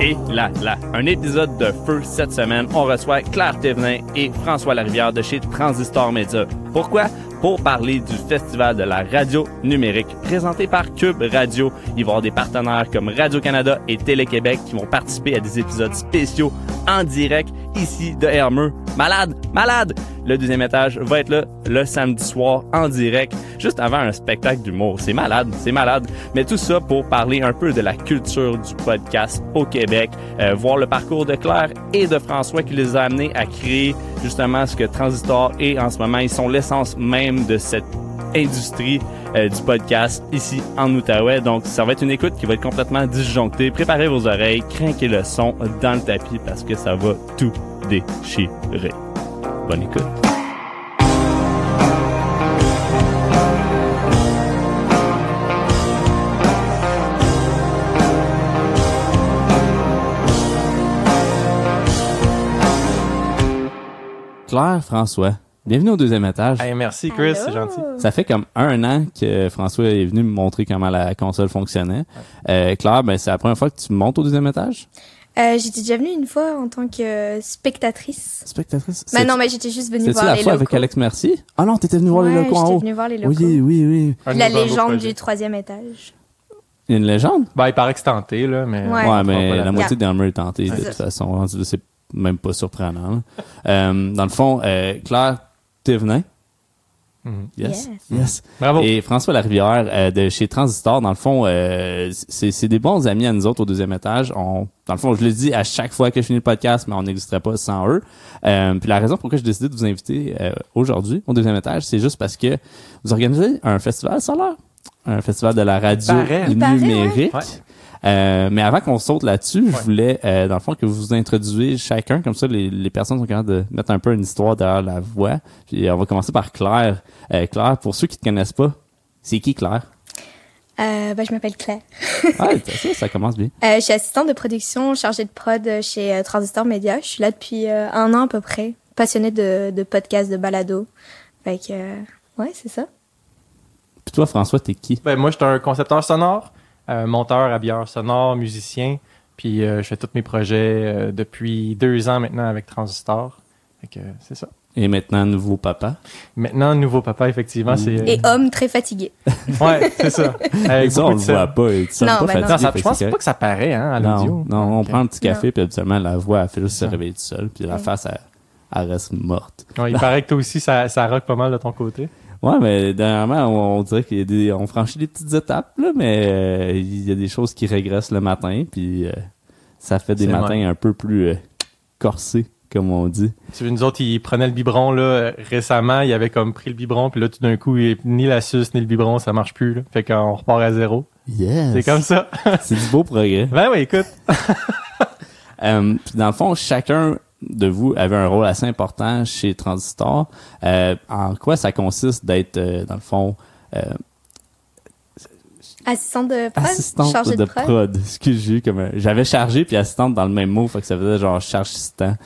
Et là, là, un épisode de feu cette semaine. On reçoit Claire Thévenin et François Larivière de chez Transistor Media. Pourquoi? Pour parler du Festival de la radio numérique présenté par Cube Radio. Il va y avoir des partenaires comme Radio-Canada et Télé-Québec qui vont participer à des épisodes spéciaux en direct ici de Hermeux. Malade, malade! Le deuxième étage va être là le samedi soir en direct, juste avant un spectacle d'humour. C'est malade, c'est malade. Mais tout ça pour parler un peu de la culture du podcast au Québec, euh, voir le parcours de Claire et de François qui les a amenés à créer justement ce que Transistor est en ce moment. Ils sont l'essence même de cette industrie euh, du podcast ici en Outaouais. Donc, ça va être une écoute qui va être complètement disjonctée. Préparez vos oreilles, craquez le son dans le tapis parce que ça va tout déchirer. Bonne écoute. Claire, François, bienvenue au deuxième étage. Hey, merci Chris, c'est gentil. Ça fait comme un an que François est venu me montrer comment la console fonctionnait. Euh, Claire, ben, c'est la première fois que tu montes au deuxième étage? Euh, j'étais déjà venue une fois en tant que euh, spectatrice? Spectatrice? Mais non, mais j'étais juste venue C'était voir la les fois locaux. avec Alex Mercier? Ah non, t'étais venu voir les locaux en j'étais haut. venue voir les locaux. Oui, oui, oui. Un La légende du troisième étage. Il y a une légende? Ben, il paraît que c'est tenté, là, mais. Ouais. Ouais, mais Voilà. la moitié Yeah. d'Elmer est tentée, de toute ça. façon. C'est même pas surprenant. Euh, dans le fond, euh, Claire Thévenin. Mhm. Yes. Yes. Yes. Bravo. Et François Larivière euh, de chez Transistor, dans le fond, euh, c'est c'est des bons amis à nous autres au deuxième étage. On, dans le fond, je le dis à chaque fois que je finis le podcast, mais on n'existerait pas sans eux. Euh, puis la raison pourquoi j'ai décidé de vous inviter euh, aujourd'hui au deuxième étage, c'est juste parce que vous organisez un festival solaire, un festival de la radio paraît. Il paraît, numérique. ouais. Euh, mais avant qu'on saute là-dessus, je voulais, euh, dans le fond, que vous vous introduisiez chacun, comme ça, les, les personnes sont capables de mettre un peu une histoire derrière la voix. Puis on va commencer par Claire. Euh, Claire, pour ceux qui te connaissent pas, c'est qui Claire? Euh, ben, je m'appelle Claire. Ah, ça, ça commence bien. Euh, je suis assistante de production, chargée de prod euh, chez euh, Transistor Media. Je suis là depuis euh, un an à peu près. Passionnée de, de podcasts, de balado. Fait que, euh, ouais, c'est ça. Puis toi, François, t'es qui? Ben, moi, je suis un concepteur sonore, euh, monteur, habilleur sonore, musicien. Puis, euh, je fais tous mes projets euh, depuis deux ans maintenant avec Transistor. Fait que, euh, c'est ça. Et maintenant, nouveau papa? Maintenant, nouveau papa, effectivement, c'est. euh, Et homme très fatigué. Ouais, c'est ça. Avec ça, on le voit pas. Tu Non, pas ben non. Non, ça, je que pense c'est pas que ça paraît, hein, à Non, l'audio. non, on prend un petit café, Non. puis habituellement, la voix, elle fait juste se réveiller toute seule, puis la Ouais. face, elle, elle reste morte. Ouais, il paraît que toi aussi, ça, ça rock pas mal de ton côté. Ouais, mais dernièrement, on, on dirait qu'il y a des, on franchit des petites étapes, là, mais euh, il y a des choses qui régressent le matin, puis euh, ça fait des matins vrai. un peu plus euh, corsés, comme on dit. Tu veux, nous autres, ils prenaient le biberon, là, récemment, ils avaient comme pris le biberon, puis là, tout d'un coup, il- ni la suce, ni le biberon, ça marche plus, là. Fait qu'on repart à zéro. Yes. C'est comme ça. C'est du beau progrès. ben oui, écoute. Puis dans le fond, chacun de vous avait un rôle assez important chez Transistor. Euh, en quoi ça consiste d'être, euh, dans le fond, euh, Assistante de prod? assistante chargée de, de prod? prod. Excuse, j'ai eu comme un- j'avais chargé puis assistante dans le même mot, fait que ça faisait genre charge assistant.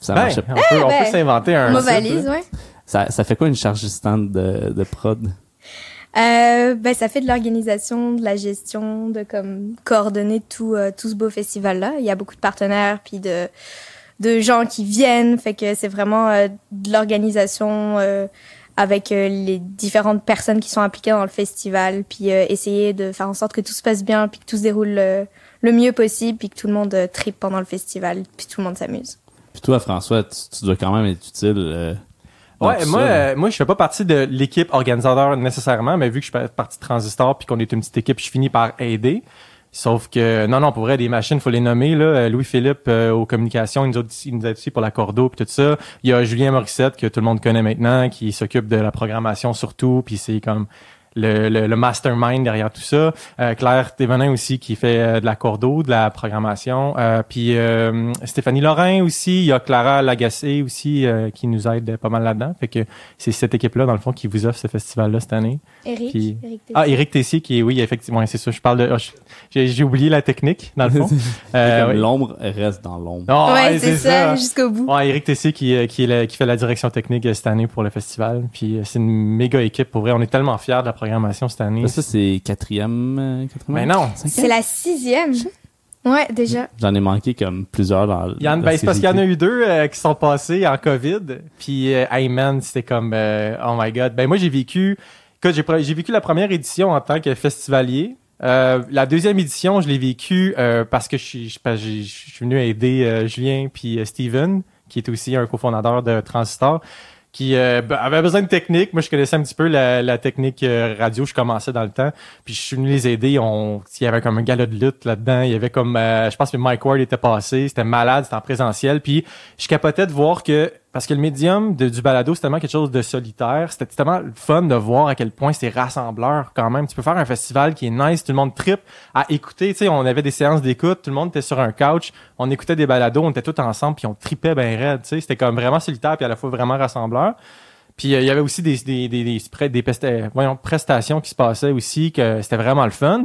Ça Ben, marchait on peut, on ben, peut s'inventer un. Ma valise, ouais. Ça, ça fait quoi une charge assistante de, de prod? Euh, ben, ça fait de l'organisation, de la gestion, de comme coordonner tout, euh, tout ce beau festival-là. Il y a beaucoup de partenaires, puis de, de gens qui viennent. Fait que c'est vraiment euh, de l'organisation euh, avec euh, les différentes personnes qui sont impliquées dans le festival, puis euh, essayer de faire en sorte que tout se passe bien, puis que tout se déroule euh, le mieux possible, puis que tout le monde euh, tripe pendant le festival, puis tout le monde s'amuse. Puis toi, François, tu, tu dois quand même être utile. euh, Ouais, moi, euh, moi, je fais pas partie de l'équipe organisateur nécessairement, mais vu que je fais partie de Transistor puis qu'on est une petite équipe, je finis par aider. Sauf que, non, non, pour vrai, des machines, faut les nommer, là. Euh, Louis-Philippe, euh, aux communications, il nous, a, il nous aussi pour la cordeau puis tout ça. Il y a Julien Morissette, que tout le monde connaît maintenant, qui s'occupe de la programmation surtout, puis c'est comme le, le, le mastermind derrière tout ça. Euh, Claire Thévenin aussi, qui fait euh, de la cordeau, de la programmation. Euh, puis euh, Stéphanie Lorrain aussi. Il y a Clara Lagacé aussi, euh, qui nous aide pas mal là-dedans. Fait que c'est cette équipe-là, dans le fond, qui vous offre ce festival-là cette année. Eric, Puis- Eric Ah, Tessier. Éric Tessier, qui est, oui, effectivement, c'est ça. Je parle de... je- J'ai j'ai oublié la technique, dans le fond. Euh, oui. L'ombre reste dans l'ombre. Oh, ouais, c'est ça, jusqu'au bout. Ouais, Éric Tessier qui, qui, est le- qui fait la direction technique cette année pour le festival. Puis euh, c'est une méga équipe. Pour vrai, on est tellement fiers de la programmation cette année. Ça, c'est quatrième, euh, quatrième? Mais non. Cinquième? C'est la sixième. Ouais, déjà. J'en ai manqué comme plusieurs dans. Il y en, dans ben, c'est ces parce qu'il y en a eu deux euh, qui sont passés en COVID. Puis, euh, hey man, c'était comme, euh, oh my god. Ben moi, j'ai vécu, écoute, j'ai, vécu la première édition en tant que festivalier. Euh, la deuxième édition, je l'ai vécu euh, parce que je suis, je, je venu aider euh, Julien puis euh, Steven, qui est aussi un cofondateur de Transistor, qui euh, ben, avait besoin de technique. Moi, je connaissais un petit peu la, la technique euh, radio. Je commençais dans le temps. Puis je suis venu les aider. On, il y avait comme un gala de lutte là-dedans. Il y avait comme, euh, je pense que Mike Ward était passé. C'était malade. C'était en présentiel. Puis je capotais de voir que parce que le médium du balado, c'est tellement quelque chose de solitaire. C'était tellement le fun de voir à quel point c'est rassembleur quand même. Tu peux faire un festival qui est nice, tout le monde trip à écouter. Tu sais, on avait des séances d'écoute, tout le monde était sur un couch, on écoutait des balados, on était tous ensemble, puis on tripait ben raide. Tu sais, c'était comme vraiment solitaire, puis à la fois vraiment rassembleur. Puis euh, il y avait aussi des des des des, des, prestations qui se passaient aussi que c'était vraiment le fun.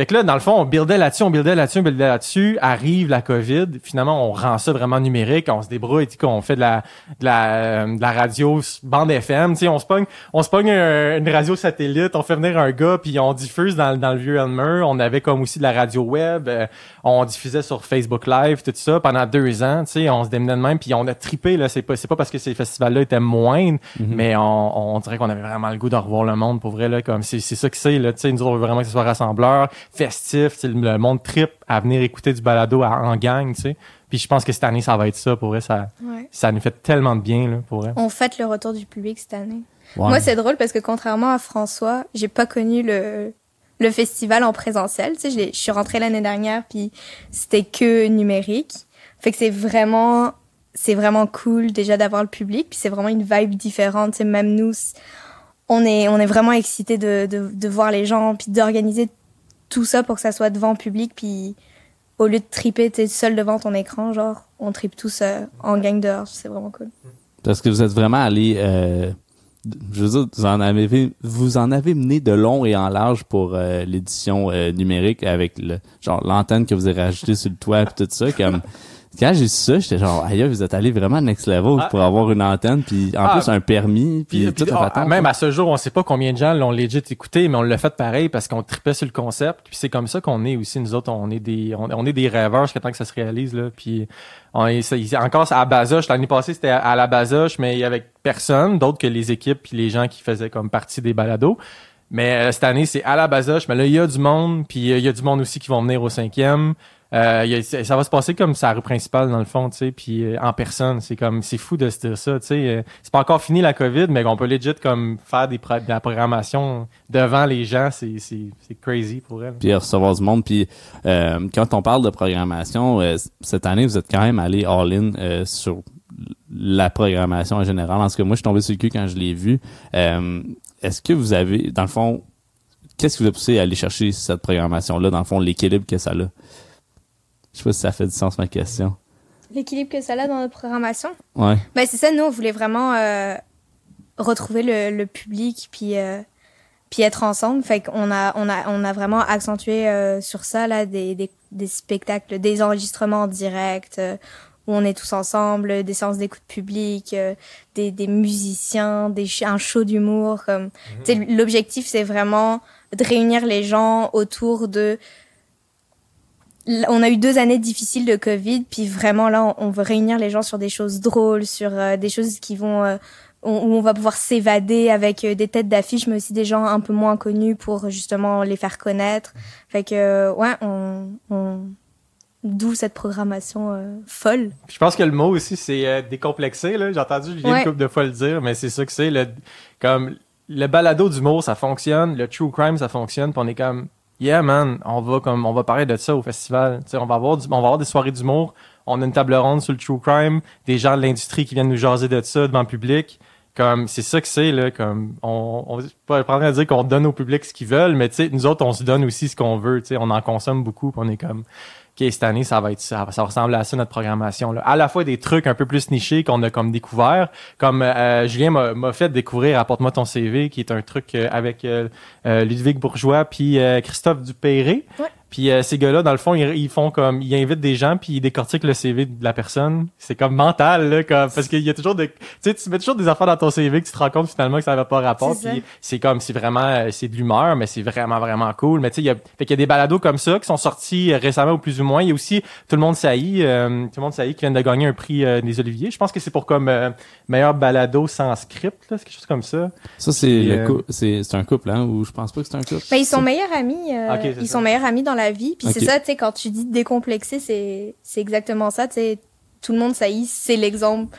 Fait que là, dans le fond, on buildait là-dessus, on buildait là-dessus, on buildait là-dessus. Arrive la COVID. Finalement, on rend ça vraiment numérique. On se débrouille, qu'on fait de la, de la, euh, de la radio bande FM. Tu sais, on se pogne, on se pogne un- une radio satellite. On fait venir un gars, puis on diffuse dans, dans le vieux Elmer. On avait comme aussi de la radio web. euh, on diffusait sur Facebook Live, tout ça pendant deux ans. Tu sais, on se démenait de même, puis on a tripé là. C'est pas, c'est pas parce que ces festivals-là étaient moindres, mais on, on dirait qu'on avait vraiment le goût de revoir le monde pour vrai là. Comme c'est, c'est ça que c'est là. Tu sais, nous autres, on veut vraiment que ce soit rassembleur, festif. Le monde trip à venir écouter du balado à- en gang. Tu sais. Puis je pense que cette année, ça va être ça. Pour vrai, ça, Ouais. ça nous fait tellement de bien là. Pour vrai. On fête le retour du public cette année. Ouais. Moi, c'est drôle parce que contrairement à François, j'ai pas connu le le festival en présentiel. Tu sais, je, suis rentrée l'année dernière, puis c'était que numérique. Fait que c'est vraiment c'est vraiment cool déjà d'avoir le public, puis c'est vraiment une vibe différente. Tu sais, même nous, on est on est vraiment excités de, de de voir les gens, puis d'organiser tout ça pour que ça soit devant le public, puis au lieu de triper, seul devant ton écran, genre, on tripe tous euh, en gang dehors. C'est vraiment cool. Parce que vous êtes vraiment allé, euh, je veux dire, vous en avez, vous en avez mené de long et en large pour euh, l'édition numérique avec le genre l'antenne que vous avez rajoutée sur le toit et tout ça. Comme quand j'ai su ça, j'étais genre, aïe, vous êtes allé vraiment next level Ah. pour avoir une antenne, puis en Ah. plus un permis, puis, Puis, tout puis, ah, patente. même à ce jour, on sait pas combien de gens l'ont legit écouté, mais on l'a fait pareil parce qu'on tripait sur le concept. Puis c'est comme ça qu'on est aussi. Nous autres, on est des, on, on est des rêveurs jusqu'à temps que ça se réalise là. Puis on est, encore à Bazoche. L'année passée, c'était à, à la Bazoche, mais il y avait personne d'autre que les équipes puis les gens qui faisaient comme partie des balados. Mais euh, cette année, c'est à la Bazoche. Mais là, il y a du monde, puis euh, il y a du monde aussi qui vont venir au cinquième. Euh, ça va se passer comme sa rue principale dans le fond, tu sais, puis euh, en personne. C'est comme, c'est fou de se dire ça, tu sais. euh, c'est pas encore fini la COVID, mais on peut legit comme faire des de la programmation devant les gens. C'est, crazy pour elle. puis recevoir du monde. Puis quand on parle de programmation, cette année, vous êtes quand même allé all-in sur la programmation en général. En ce que moi, je suis tombé sur le cul quand je l'ai vu. Est-ce que vous avez, dans le fond, qu'est-ce qui vous a poussé à aller chercher cette programmation-là, dans le fond, l'équilibre que ça a? Je sais pas si ça fait du sens, ma question. L'équilibre que ça a dans notre programmation? Ouais. Ben c'est ça, nous on voulait vraiment euh, retrouver le, le public puis euh, puis être ensemble. Fait qu'on a on a on a vraiment accentué euh, sur ça là des, des des spectacles, des enregistrements en direct euh, où on est tous ensemble, des séances d'écoute publique, euh, des des musiciens, des un show d'humour comme tu sais, l'objectif c'est vraiment de réunir les gens autour de on a eu deux années difficiles de Covid, puis vraiment là, on, veut réunir les gens sur des choses drôles, sur euh, des choses qui vont euh, où on va pouvoir s'évader avec euh, des têtes d'affiche, mais aussi des gens un peu moins connus pour justement les faire connaître. Fait que ouais, on, on d'où cette programmation euh, folle. Je pense que le mot aussi, c'est décomplexé. Là. J'ai entendu Julien Ouais. une couple de fois le dire, mais c'est ça que c'est. Le, comme le balado d'humour, ça fonctionne. Le true crime, ça fonctionne. Puis on est comme, yeah man, on va comme, on va parler de ça au festival. Tu sais, on va avoir, on va avoir des soirées d'humour. On a une table ronde sur le true crime, des gens de l'industrie qui viennent nous jaser de ça devant le public. Comme c'est ça que c'est là. Comme on, on pas prendre à dire qu'on donne au public ce qu'ils veulent, mais tu nous autres, on se donne aussi ce qu'on veut. Tu on en consomme beaucoup. Puis on est comme OK, cette année, ça va être ça, ça va ressembler à ça notre programmation. Là. À la fois des trucs un peu plus nichés qu'on a comme découvert, comme euh, Julien m'a fait découvrir Apporte-moi ton CV, qui est un truc euh, avec euh, euh, Ludwig Bourgeois puis euh, Christophe Dupéré. Ouais. Puis euh, ces gars-là, dans le fond, ils, ils font comme, ils invitent des gens puis ils décortiquent le CV de la personne. C'est comme mental là, comme parce qu'il y a toujours de, tu sais, tu mets toujours des affaires dans ton CV que tu te rends compte finalement que ça n'avait pas rapport. Puis c'est comme, c'est vraiment, euh, c'est de l'humeur, mais c'est vraiment vraiment cool. Mais tu sais, il y a, fait qu'il y a des balados comme ça qui sont sortis euh, récemment ou plus ou moins. Il y a aussi Tout le monde saillit, euh, Tout le monde saillit qui vient de gagner un prix euh, des Oliviers. Je pense que c'est pour comme euh, meilleur balado sans script, là, c'est quelque chose comme ça. Ça, c'est euh, c'est c'est un couple, hein, ou je pense pas que c'est un couple. Ben, ils sont meilleurs amis. euh, ils ça. sont meilleurs amis dans la vie. Puis c'est ça, tu sais, quand tu dis décomplexé, c'est c'est exactement ça. Tu sais, tout le monde saillit, c'est l'exemple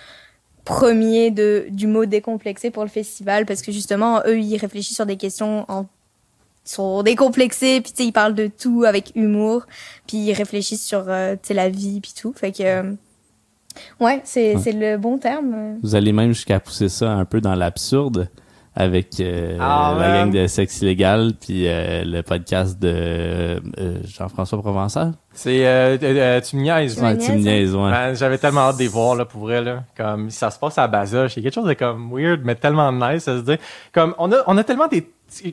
premier de du mot décomplexé pour le festival parce que justement, eux, ils réfléchissent sur des questions en ils sont décomplexés, puis tu sais, ils parlent de tout avec humour, puis ils réfléchissent sur euh, tu sais la vie puis tout. Fait que euh, ouais, c'est Ouais. c'est le bon terme. Vous allez même jusqu'à pousser ça un peu dans l'absurde avec euh, Ah, la gang de Sexe Illégal puis euh, le podcast de euh, Jean-François Provençal. C'est euh, euh, euh, tu me niaises. Ouais, tu me niaises, ouais. Man, j'avais tellement hâte de les voir là pour vrai là comme ça se passe à Bazoche c'est quelque chose de comme weird mais tellement nice à se dire comme on a on a tellement des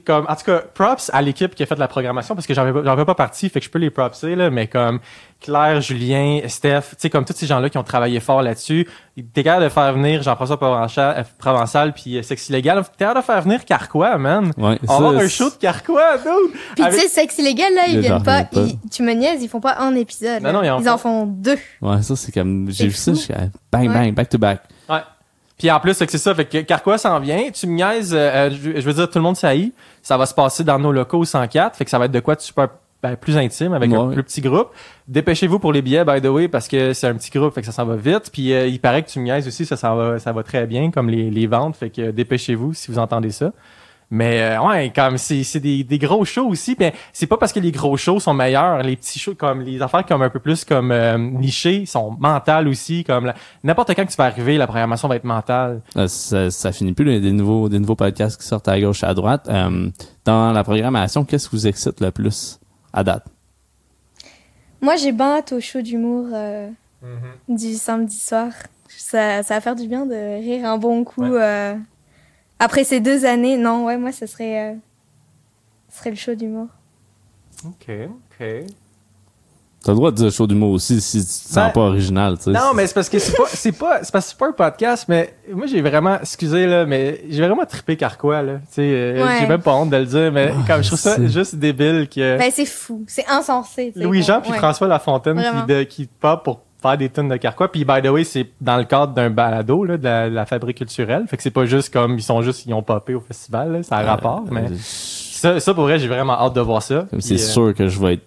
comme en tout cas props à l'équipe qui a fait la programmation parce que j'en fais pas partie fait que je peux les propser là mais comme Claire Julien Steph tu sais comme tous ces gens là qui ont travaillé fort là-dessus t'es capable de faire venir Jean-François Provençal, euh, Provençal puis euh, Sexe Illégal t'es capable de faire venir Carquois man Ouais, on va avoir ça, un show de Carquois dude Puis Avec- tu sais, sexe illégal là, ils viennent pas, pas. ils- tu me niaises, ils font pas un épisode. Non, non, là. ils en ils en font deux. Ouais, ça c'est comme j'ai C'est vu ça, je suis bang Ouais. bang back to back. Ouais. Puis en plus, fait que c'est ça, fait que Carquois s'en vient. Tu me niaises, euh, euh, je je veux dire, tout le monde saillit. Ça va se passer dans nos locaux 104, fait que ça va être de quoi de super ben, plus intime avec un Ouais. plus petit groupe. Dépêchez-vous pour les billets, by the way, parce que c'est un petit groupe, fait que ça s'en va vite. Puis euh, il paraît que tu me niaises aussi, ça, ça va, ça va très bien, comme les, les ventes, fait que euh, dépêchez-vous si vous entendez ça. Mais euh, ouais, comme c'est c'est des, des gros shows aussi. Ben c'est pas parce que les gros shows sont meilleurs, les petits shows comme les affaires comme un peu plus comme euh, nichées sont mentales aussi. Comme la- n'importe quand que tu vas arriver, la programmation va être mentale. Euh, Ça, ça finit plus les- des nouveaux des nouveaux podcasts qui sortent à gauche à droite. Euh, dans la programmation, qu'est-ce qui vous excite le plus à date? Moi, j'ai bien hâte au show d'humour euh, du samedi soir. Ça, ça va faire du bien de rire un bon coup. Ouais. Après ces deux années, non, ouais, moi, ce serait, euh, serait le show d'humour. Ok, ok. T'as le droit de dire show d'humour aussi si tu te sens Ben, pas original, tu sais. Non, mais c'est parce que c'est pas, c'est pas, c'est parce que c'est pas un podcast, mais moi j'ai vraiment, excusez là, mais j'ai vraiment trippé Carquois là. Tu sais, euh, Ouais. j'ai même pas honte de le dire, mais Ah, comme je trouve ça juste débile que Ben, c'est fou, c'est insensé. Louis-Jean puis ouais. François Lafontaine qui, de, qui pop pour faire des tonnes de Carquois. Puis by the way, c'est dans le cadre d'un balado là, de la, de la fabrique culturelle. Fait que c'est pas juste comme ils sont juste ils ont popé au festival, là, ça a rapport. Euh, Mais euh, ça, ça pour vrai, j'ai vraiment hâte de voir ça. C'est euh, sûr que je vais être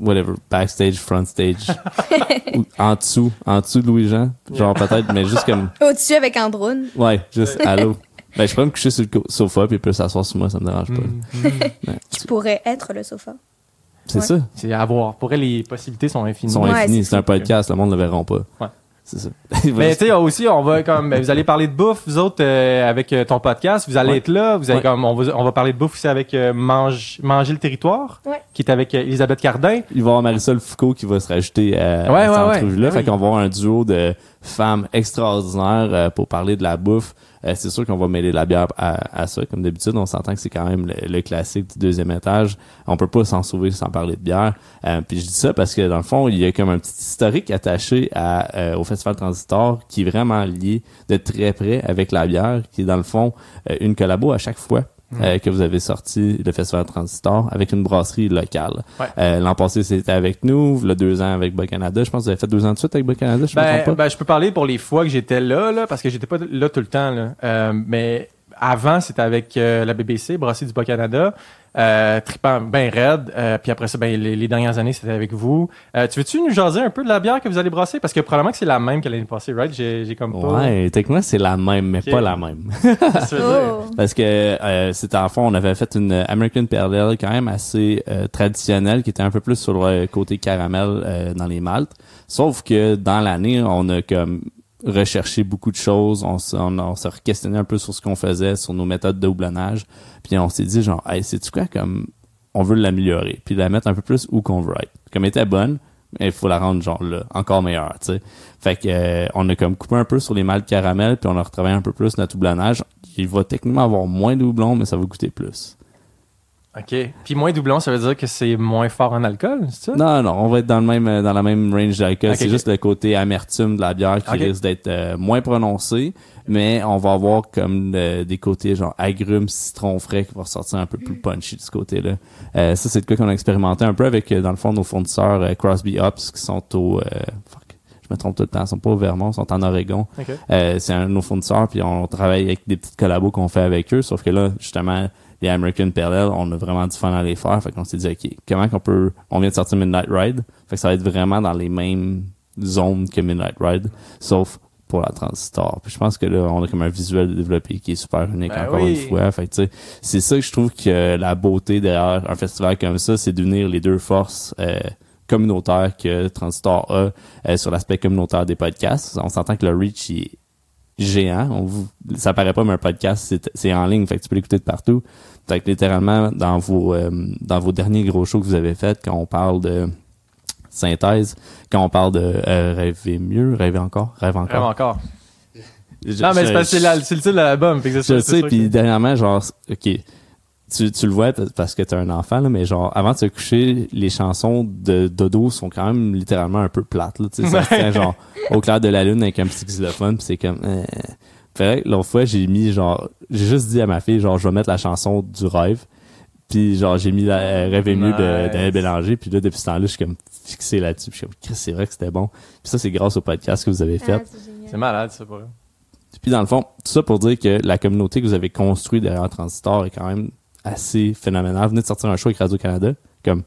whatever backstage front stage ou en dessous en dessous de Louis Jean genre peut-être mais juste comme Au-dessus avec un drone. ouais juste allô ben je pourrais me coucher sur le sofa puis il peut s'asseoir sur moi ça me dérange pas mm, mm, Tu pourrais être le sofa. C'est Ouais. ça c'est à voir. Pour vrai, les possibilités sont infinies. sont Ouais, infinis c'est un podcast le monde ne le verront pas Ouais. c'est ça Mais tu sais aussi on va comme ben, vous allez parler de bouffe vous autres euh, avec euh, ton podcast vous allez Ouais. être là vous allez Ouais. comme on va on va parler de bouffe aussi avec euh, mange manger le territoire Ouais. qui est avec euh, Elisabeth Cardin il va y avoir Marisol Foucault qui va se rajouter à, Ouais, à cette ouais, ouais. entrevue-là. Ben fait oui. qu'on va avoir un duo de femmes extraordinaires euh, pour parler de la bouffe. Euh, c'est sûr qu'on va mêler la bière à, à ça. Comme d'habitude, on s'entend que c'est quand même le, classique du deuxième étage. On peut pas s'en sauver sans parler de bière. Euh, puis je dis ça parce que dans le fond, il y a comme un petit historique attaché au Festival Transistor qui est vraiment lié de très près avec la bière, qui est dans le fond une collabo à chaque fois. Euh, que vous avez sorti le Festival Transistor avec une brasserie locale. Ouais. Euh, L'an passé, c'était avec nous. Le deux ans avec Bas Canada. Je pense que vous avez fait deux ans de suite avec Bas Canada. Je me Ben, trompe pas? ben, je peux parler pour les fois que j'étais là, là, parce que j'étais pas là tout le temps. Là. Euh, mais avant, c'était avec euh, la BBC, Brasserie du Bas-Canada, euh, tripant ben raide. Euh, puis après ça, ben, les, les dernières années, c'était avec vous. Euh, tu veux-tu nous jaser un peu de la bière que vous allez brasser? Parce que probablement que c'est la même que l'année passée, right? J'ai, j'ai comme pas... Ouais, techniquement, c'est la même, mais pas la même. Que? Oh. Parce que euh, c'était en fond, on avait fait une American Pale Ale quand même assez euh, traditionnelle, qui était un peu plus sur le côté caramel euh, dans les maltes. Sauf que dans l'année, on a comme recherché beaucoup de choses, on, on, on s'est questionné un peu sur ce qu'on faisait, sur nos méthodes de houblonnage, puis on s'est dit genre, hey, c'est tu quoi comme on veut l'améliorer, puis la mettre un peu plus où qu'on veut être. Comme elle était bonne, il faut la rendre genre là, encore meilleure, tu. Fait que euh, on a comme coupé un peu sur les maltes caramel, puis on a retravaillé un peu plus notre houblonnage. Il va techniquement avoir moins de houblon, mais ça va goûter plus. OK. Puis moins doublon, ça veut dire que c'est moins fort en alcool, c'est ça? Non, non, on va être dans le même euh, dans la même range d'alcool. C'est juste le côté amertume de la bière qui risque d'être euh, moins prononcé, mais on va avoir comme euh, des côtés genre agrumes, citron frais qui vont ressortir un peu plus punchy de ce côté-là. Euh, ça, c'est le cas qu'on a expérimenté un peu avec, euh, dans le fond, nos fournisseurs Crosby Hops qui sont au... euh, fuck, je me trompe tout le temps, ils sont pas au Vermont, ils sont en Oregon. Euh, c'est un de nos fournisseurs, puis on travaille avec des petites collabos qu'on fait avec eux, sauf que là, justement, les American Pale Ale, on a vraiment du fun à les faire, fait qu'on s'est dit, OK, comment qu'on peut... On vient de sortir Midnight Ride, fait que ça va être vraiment dans les mêmes zones que Midnight Ride, sauf pour la Transistor. Puis je pense que là, on a comme un visuel développé qui est super unique, Ben encore oui. une fois. Fait que, tu sais, c'est ça que je trouve que la beauté derrière un festival comme ça, c'est d'unir les deux forces euh, communautaires que Transistor a euh, sur l'aspect communautaire des podcasts. On s'entend que le reach il est géant. On ça paraît pas, mais un podcast, c'est en ligne, fait que tu peux l'écouter de partout. Fait que littéralement, dans vos, euh, dans vos derniers gros shows que vous avez faits, quand on parle de synthèse, quand on parle de euh, rêver mieux, rêver encore, rêve encore. Vraiment encore. Je- Non, mais je- c'est parce que c'est le titre de l'album. fait que c'est je sais, puis que- dernièrement, genre, ok, tu, tu le vois parce que t'es un enfant, là, mais genre, avant de se coucher, les chansons de Dodo sont quand même littéralement un peu plates, là, tu sais, ça se tient genre au clair de la lune avec un petit xylophone, puis c'est comme, euh. Fait que l'autre fois, j'ai mis genre, j'ai juste dit à ma fille, genre, je vais mettre la chanson du rêve, puis genre, j'ai mis la euh, Rêve de Nice. d'Alain Bélanger, puis là, depuis ce temps-là, je suis comme fixé là-dessus, puis je suis comme, Chris, c'est vrai que c'était bon. Puis ça, c'est grâce au podcast que vous avez fait. Ah. C'est malade, ça, pour eux. Puis dans le fond, tout ça pour dire que la communauté que vous avez construite derrière Transistor est quand même assez phénoménale. Vous venez de sortir un show avec Radio-Canada, comme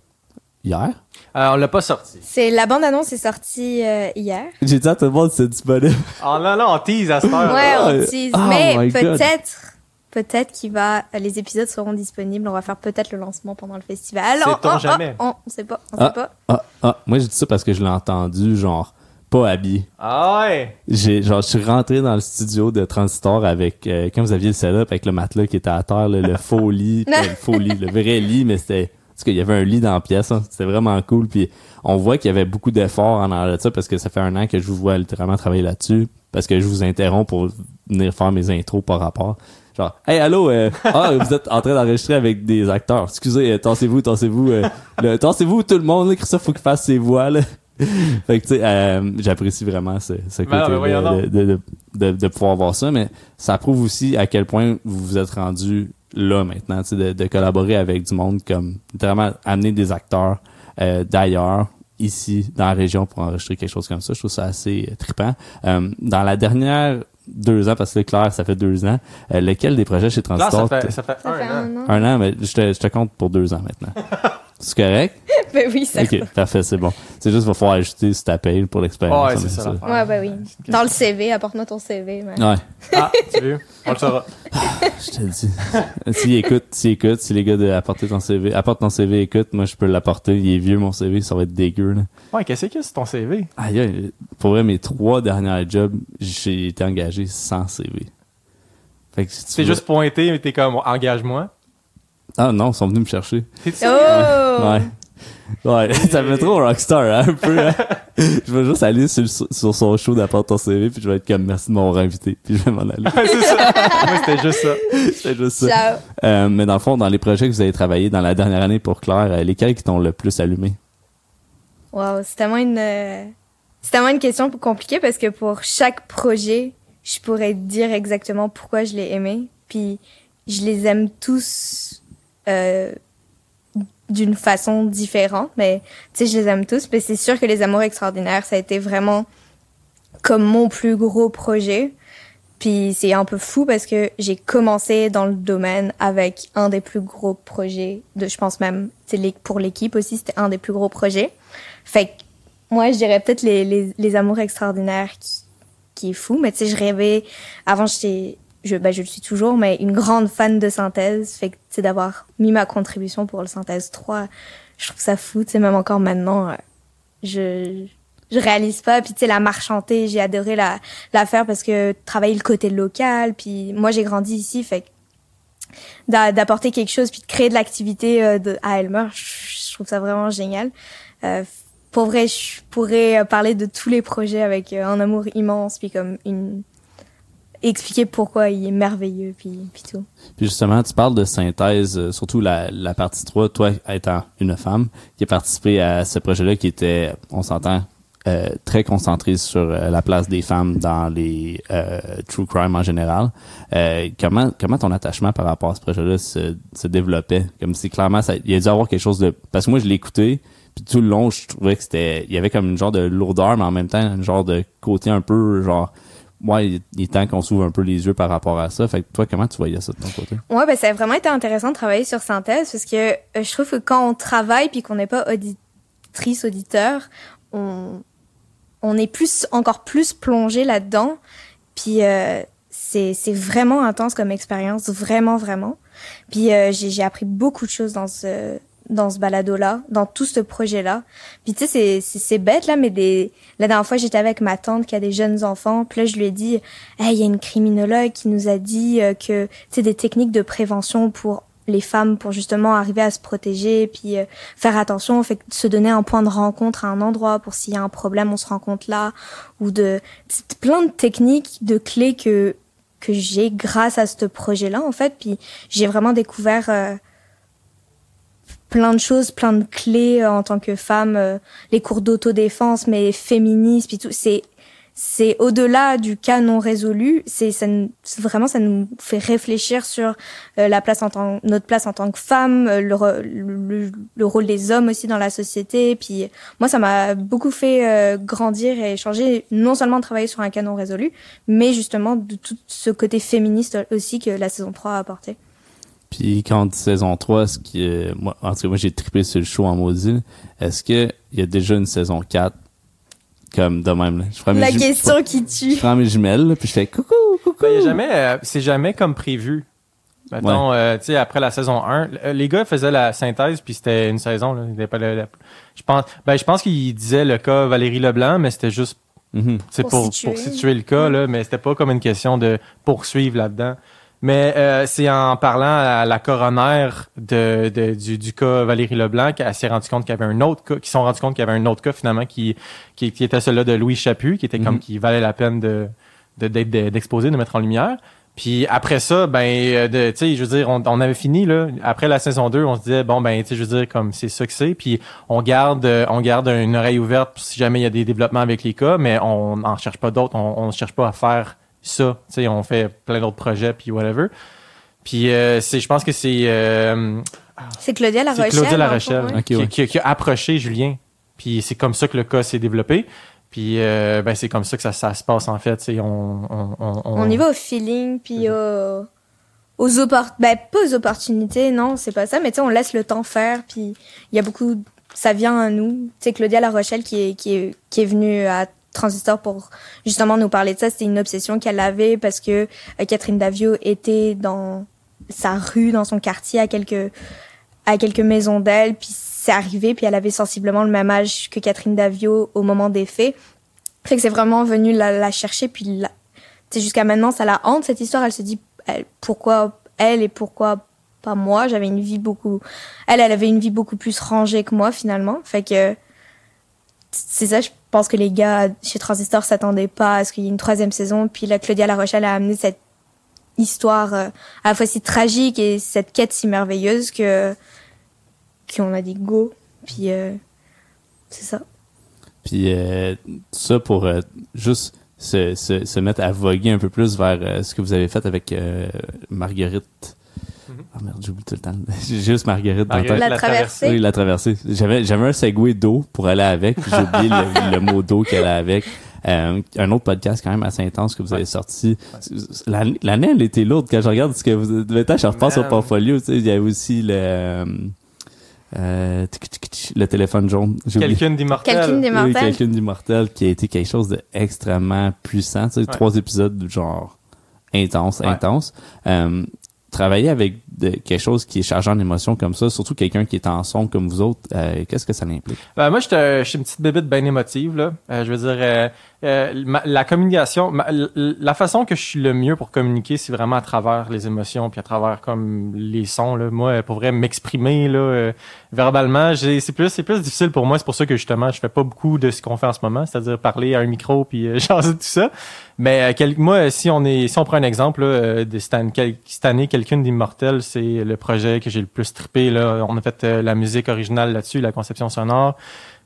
hier? Euh, on l'a pas sorti. C'est la bande annonce est sortie euh, hier. J'ai dit à tout le monde c'est disponible. Oh non, non, on tease à cette heure. Ouais, on tease. oh mais peut-être, peut-être qu'il va, les épisodes seront disponibles. On va faire peut-être le lancement pendant le festival. Oh, oh, jamais. On, on sait pas, on Ah. sait pas. Ah, ah, moi j'ai dit ça parce que je l'ai entendu, genre, pas habillé. Ah ouais. J'ai, genre, je suis rentré dans le studio de Transistor avec, euh, quand vous aviez le setup avec le matelas qui était à terre, là, le faux lit, le faux lit, le vrai lit, mais c'était, parce qu'il y avait un lit dans la pièce, hein. c'était vraiment cool, puis on voit qu'il y avait beaucoup d'efforts en arrière de ça, parce que ça fait un an que je vous vois littéralement travailler là-dessus, parce que je vous interromps pour venir faire mes intros par rapport. Genre, hey, allô, euh, ah, vous êtes en train d'enregistrer avec des acteurs. Excusez, euh, tassez-vous, tassez-vous, euh, le- tassez-vous tout le monde, là, Christophe, faut qu'il fasse ses voix, là. fait que, tu sais, euh, j'apprécie vraiment ce, ce Ben non, côté de, de, de, de pouvoir voir ça, mais ça prouve aussi à quel point vous vous êtes rendu là maintenant, tu sais, de, de collaborer avec du monde comme, littéralement, amener des acteurs euh, d'ailleurs, ici, dans la région, pour enregistrer quelque chose comme ça. Je trouve ça assez euh, trippant. Euh, dans la dernière deux ans, parce que là, Claire, ça fait deux ans, euh, lequel des projets chez Là, Transistor? ça fait, ça fait Ça fait un an. un an. Un an, mais je te, je te compte pour deux ans maintenant. C'est correct? Ben oui, ça. Ok, parfait, c'est bon. C'est juste, il va falloir ajouter sur ta paye pour l'expérience. Ouais, c'est ça l'affaire. Ouais, ben oui. Dans le CV, apporte-moi ton CV. Ouais, Ah, tu veux? On le saura. je te le dis. S'il écoute, s'il écoute, si les gars de apporter ton CV, apporte ton CV, écoute, moi je peux l'apporter. Il est vieux mon CV, ça va être dégueu là. Ouais, qu'est-ce que c'est ton CV? Aïe, aïe, pour vrai, mes trois derniers jobs, j'ai été engagé sans CV. Fait que si tu C'est veux- juste pointé, mais t'es comme, engage-moi. Ah non, ils sont venus me chercher. Oh! Ouais. Ouais, ça me fait trop rockstar, hein, un peu. hein. je vais juste aller sur, sur son show d'apporter ton CV, puis je vais être comme merci de m'avoir invité, puis je vais m'en aller. c'est ça. Moi, c'était juste ça. C'est juste ça. Ciao. Euh, mais dans le fond, dans les projets que vous avez travaillé dans la dernière année pour Claire, euh, lesquels qui t'ont le plus allumé? Wow, c'est tellement une, euh, c'est tellement une question compliquée parce que pour chaque projet, je pourrais dire exactement pourquoi je l'ai aimé. Puis je les aime tous euh, d'une façon différente, mais tu sais, je les aime tous. Mais c'est sûr que les Amours extraordinaires, ça a été vraiment comme mon plus gros projet. Puis c'est un peu fou parce que j'ai commencé dans le domaine avec un des plus gros projets de, je pense même, pour l'équipe aussi, c'était un des plus gros projets. Fait que moi, je dirais peut-être les, les, les amours extraordinaires qui, qui est fou. Mais tu sais, je rêvais, avant, j'étais, je, ben, je le suis toujours, mais une grande fan de synthèse. Fait que, sais, d'avoir mis ma contribution pour le synthèse 3, je trouve ça fou. Sais, même encore maintenant, euh, je, je réalise pas. Puis, tu sais, la marche j'ai adoré la, la faire parce que travailler le côté local. Puis, moi, j'ai grandi ici, fait que d'a- d'apporter quelque chose puis de créer de l'activité euh, à Elmer, je, trouve ça vraiment génial. Euh, pour vrai, je pourrais parler de tous les projets avec un amour immense puis comme une expliquer pourquoi il est merveilleux, puis, puis tout. Puis justement, tu parles de synthèse, euh, surtout la, la partie 3, toi étant une femme qui a participé à ce projet-là qui était, on s'entend, euh, très concentré sur euh, la place des femmes dans les euh, true crime en général. Euh, comment comment ton attachement par rapport à ce projet-là se, se développait? Comme si clairement il y a dû avoir quelque chose de parce que moi je écouté puis tout le long je trouvais que c'était il y avait comme une genre de lourdeur mais en même temps un genre de côté un peu genre ouais, il est temps qu'on s'ouvre un peu les yeux par rapport à ça. Fait que toi, comment tu voyais ça de ton côté? Ouais, ben ça a vraiment été intéressant de travailler sur synthèse parce que euh, je trouve que quand on travaille puis qu'on n'est pas auditrice auditeur, on on est plus encore plus plongé là-dedans. Puis euh, c'est vraiment intense comme expérience, vraiment vraiment. Puis euh, j'ai appris beaucoup de choses dans ce dans ce balado là, dans tout ce projet là. Puis tu sais c'est bête là mais des la dernière fois j'étais avec ma tante qui a des jeunes enfants, puis là je lui ai dit "Hey, il y a une criminologue qui nous a dit euh, que tu sais des techniques de prévention pour les femmes pour justement arriver à se protéger puis euh, faire attention fait se donner un point de rencontre à un endroit pour s'il y a un problème on se rencontre là ou de plein de techniques de clés que que j'ai grâce à ce projet là en fait puis j'ai vraiment découvert euh, plein de choses plein de clés euh, en tant que femme euh, les cours d'autodéfense mais féministes puis tout c'est c'est au-delà du cas non résolu, c'est ça nous- vraiment ça nous fait réfléchir sur euh, la place en tant notre place en tant que femme, le, le, le rôle des hommes aussi dans la société. Puis moi, ça m'a beaucoup fait grandir et changer, non seulement de travailler sur un cas non résolu, mais justement de tout ce côté féministe aussi que la saison 3 a apporté. Puis quand on dit saison 3, ce qui est, moi, en tout cas, moi, j'ai trippé sur le show en maudit. Est-ce que il y a déjà une saison 4 comme de même, là? Je prends mes La jum- question qui Je tue. prends mes jumelles, là, puis je fais coucou, coucou. Ben, y a jamais, euh, c'est jamais comme prévu. Mettons, euh, tu sais, après la saison 1, euh, les gars faisaient la synthèse, puis c'était une saison. Là, pas je pense, ben, je pense qu'ils disaient le cas Valérie Leblanc, mais c'était juste Mhm. c'est Pour pour, situer. pour situer le cas, là, mais c'était pas comme une question de poursuivre là-dedans. Mais euh, c'est en parlant à la coroner de, de- du, du cas Valérie Leblanc qu'elle s'est rendu compte qu'il y avait un autre cas, qu'ils sont rendu compte qu'il y avait un autre cas finalement qui, qui, qui était celui-là de Louis Chaput, qui était comme Mhm. qui valait la peine de de- d'être de- d'exposer, de mettre en lumière. Puis après ça, ben, euh, de, tu sais, je veux dire, on, on avait fini là. Après la saison 2, on se disait bon ben, tu sais, je veux dire, comme c'est ça que c'est. Puis on garde, euh, on garde une oreille ouverte si jamais il y a des développements avec les cas, mais on n'en cherche pas d'autres. On, on cherche pas à faire ça. Tu sais, on fait plein d'autres projets puis whatever. Puis euh, c'est, je pense que c'est euh, C'est Claudia La c'est Rochelle. Claudia qui, ouais. qui- qui a approché Julien. Puis c'est comme ça que le cas s'est développé. Puis euh, ben c'est comme ça que ça, ça se passe en fait. tu sais, On, on, on, On y va au feeling, puis au- aux opportunités. Ben, pas aux opportunités, non, c'est pas ça, mais tu sais, on laisse le temps faire, puis il y a beaucoup. Ça vient à nous. Tu sais, Claudia La Rochelle qui est, qui est, qui est venue à Transistor pour justement nous parler de ça, c'était une obsession qu'elle avait parce que euh, Catherine Davio était dans sa rue, dans son quartier, à quelques, à quelques maisons d'elle, puis c'est arrivé, puis elle avait sensiblement le même âge que Catherine Davio au moment des faits. Fait que c'est vraiment venu la, chercher, puis la, jusqu'à maintenant, ça la hante, cette histoire. Elle se dit, elle, pourquoi elle et pourquoi pas moi? J'avais une vie beaucoup, elle, elle avait une vie beaucoup plus rangée que moi, finalement. Fait que, c'est ça, pense que les gars chez Transistor s'attendaient pas à ce qu'il y ait une troisième saison. Puis là, Claudia La Rochelle a amené cette histoire euh, à la fois si tragique et cette quête si merveilleuse que, qu'on a dit go. Puis, euh, c'est ça. Puis euh, ça pour euh, juste se, se, se mettre à voguer un peu plus vers ce que vous avez fait avec Marguerite. Ah merde, j'oublie tout le temps. J'ai juste Marguerite dans la Marguerite. La traversée. Oui, la traversée. J'avais, j'avais un segway d'eau pour aller avec, puis j'ai oublié le, le mot d'eau qu'elle a avec. Euh, un autre podcast quand même assez intense que vous avez sorti. L'année, l'année, elle était lourde. Quand je regarde ce que vous avez je repasse au portfolio, tu sais, il y avait aussi le, euh, euh, tic, tic, tic, le téléphone jaune. Quelqu'un d'immortel. Quelqu'un Oui, d'immortel. quelqu'un d'immortel qui a été quelque chose d'extrêmement puissant. Tu sais, Ouais. trois épisodes genre intense, Ouais. intense. Euh, travailler avec quelque chose qui est chargé en émotions comme ça, surtout quelqu'un qui est en son comme vous autres, euh, qu'est-ce que ça implique? Ben, moi, je suis une petite bébête bien émotive. Là. Euh, je veux dire, euh, euh, la communication, la façon que je suis le mieux pour communiquer, c'est vraiment à travers les émotions, puis à travers comme les sons. Là. Moi, pour vrai, m'exprimer là, verbalement, c'est plus, c'est plus difficile pour moi. C'est pour ça que justement, je fais pas beaucoup de ce qu'on fait en ce moment, c'est-à-dire parler à un micro puis euh, changer tout ça. Mais moi, si on est, si on prend un exemple là, de cette année, cette année quelqu'un d'immortel, c'est le projet que j'ai le plus trippé. Là. On a fait la musique originale là-dessus, la conception sonore.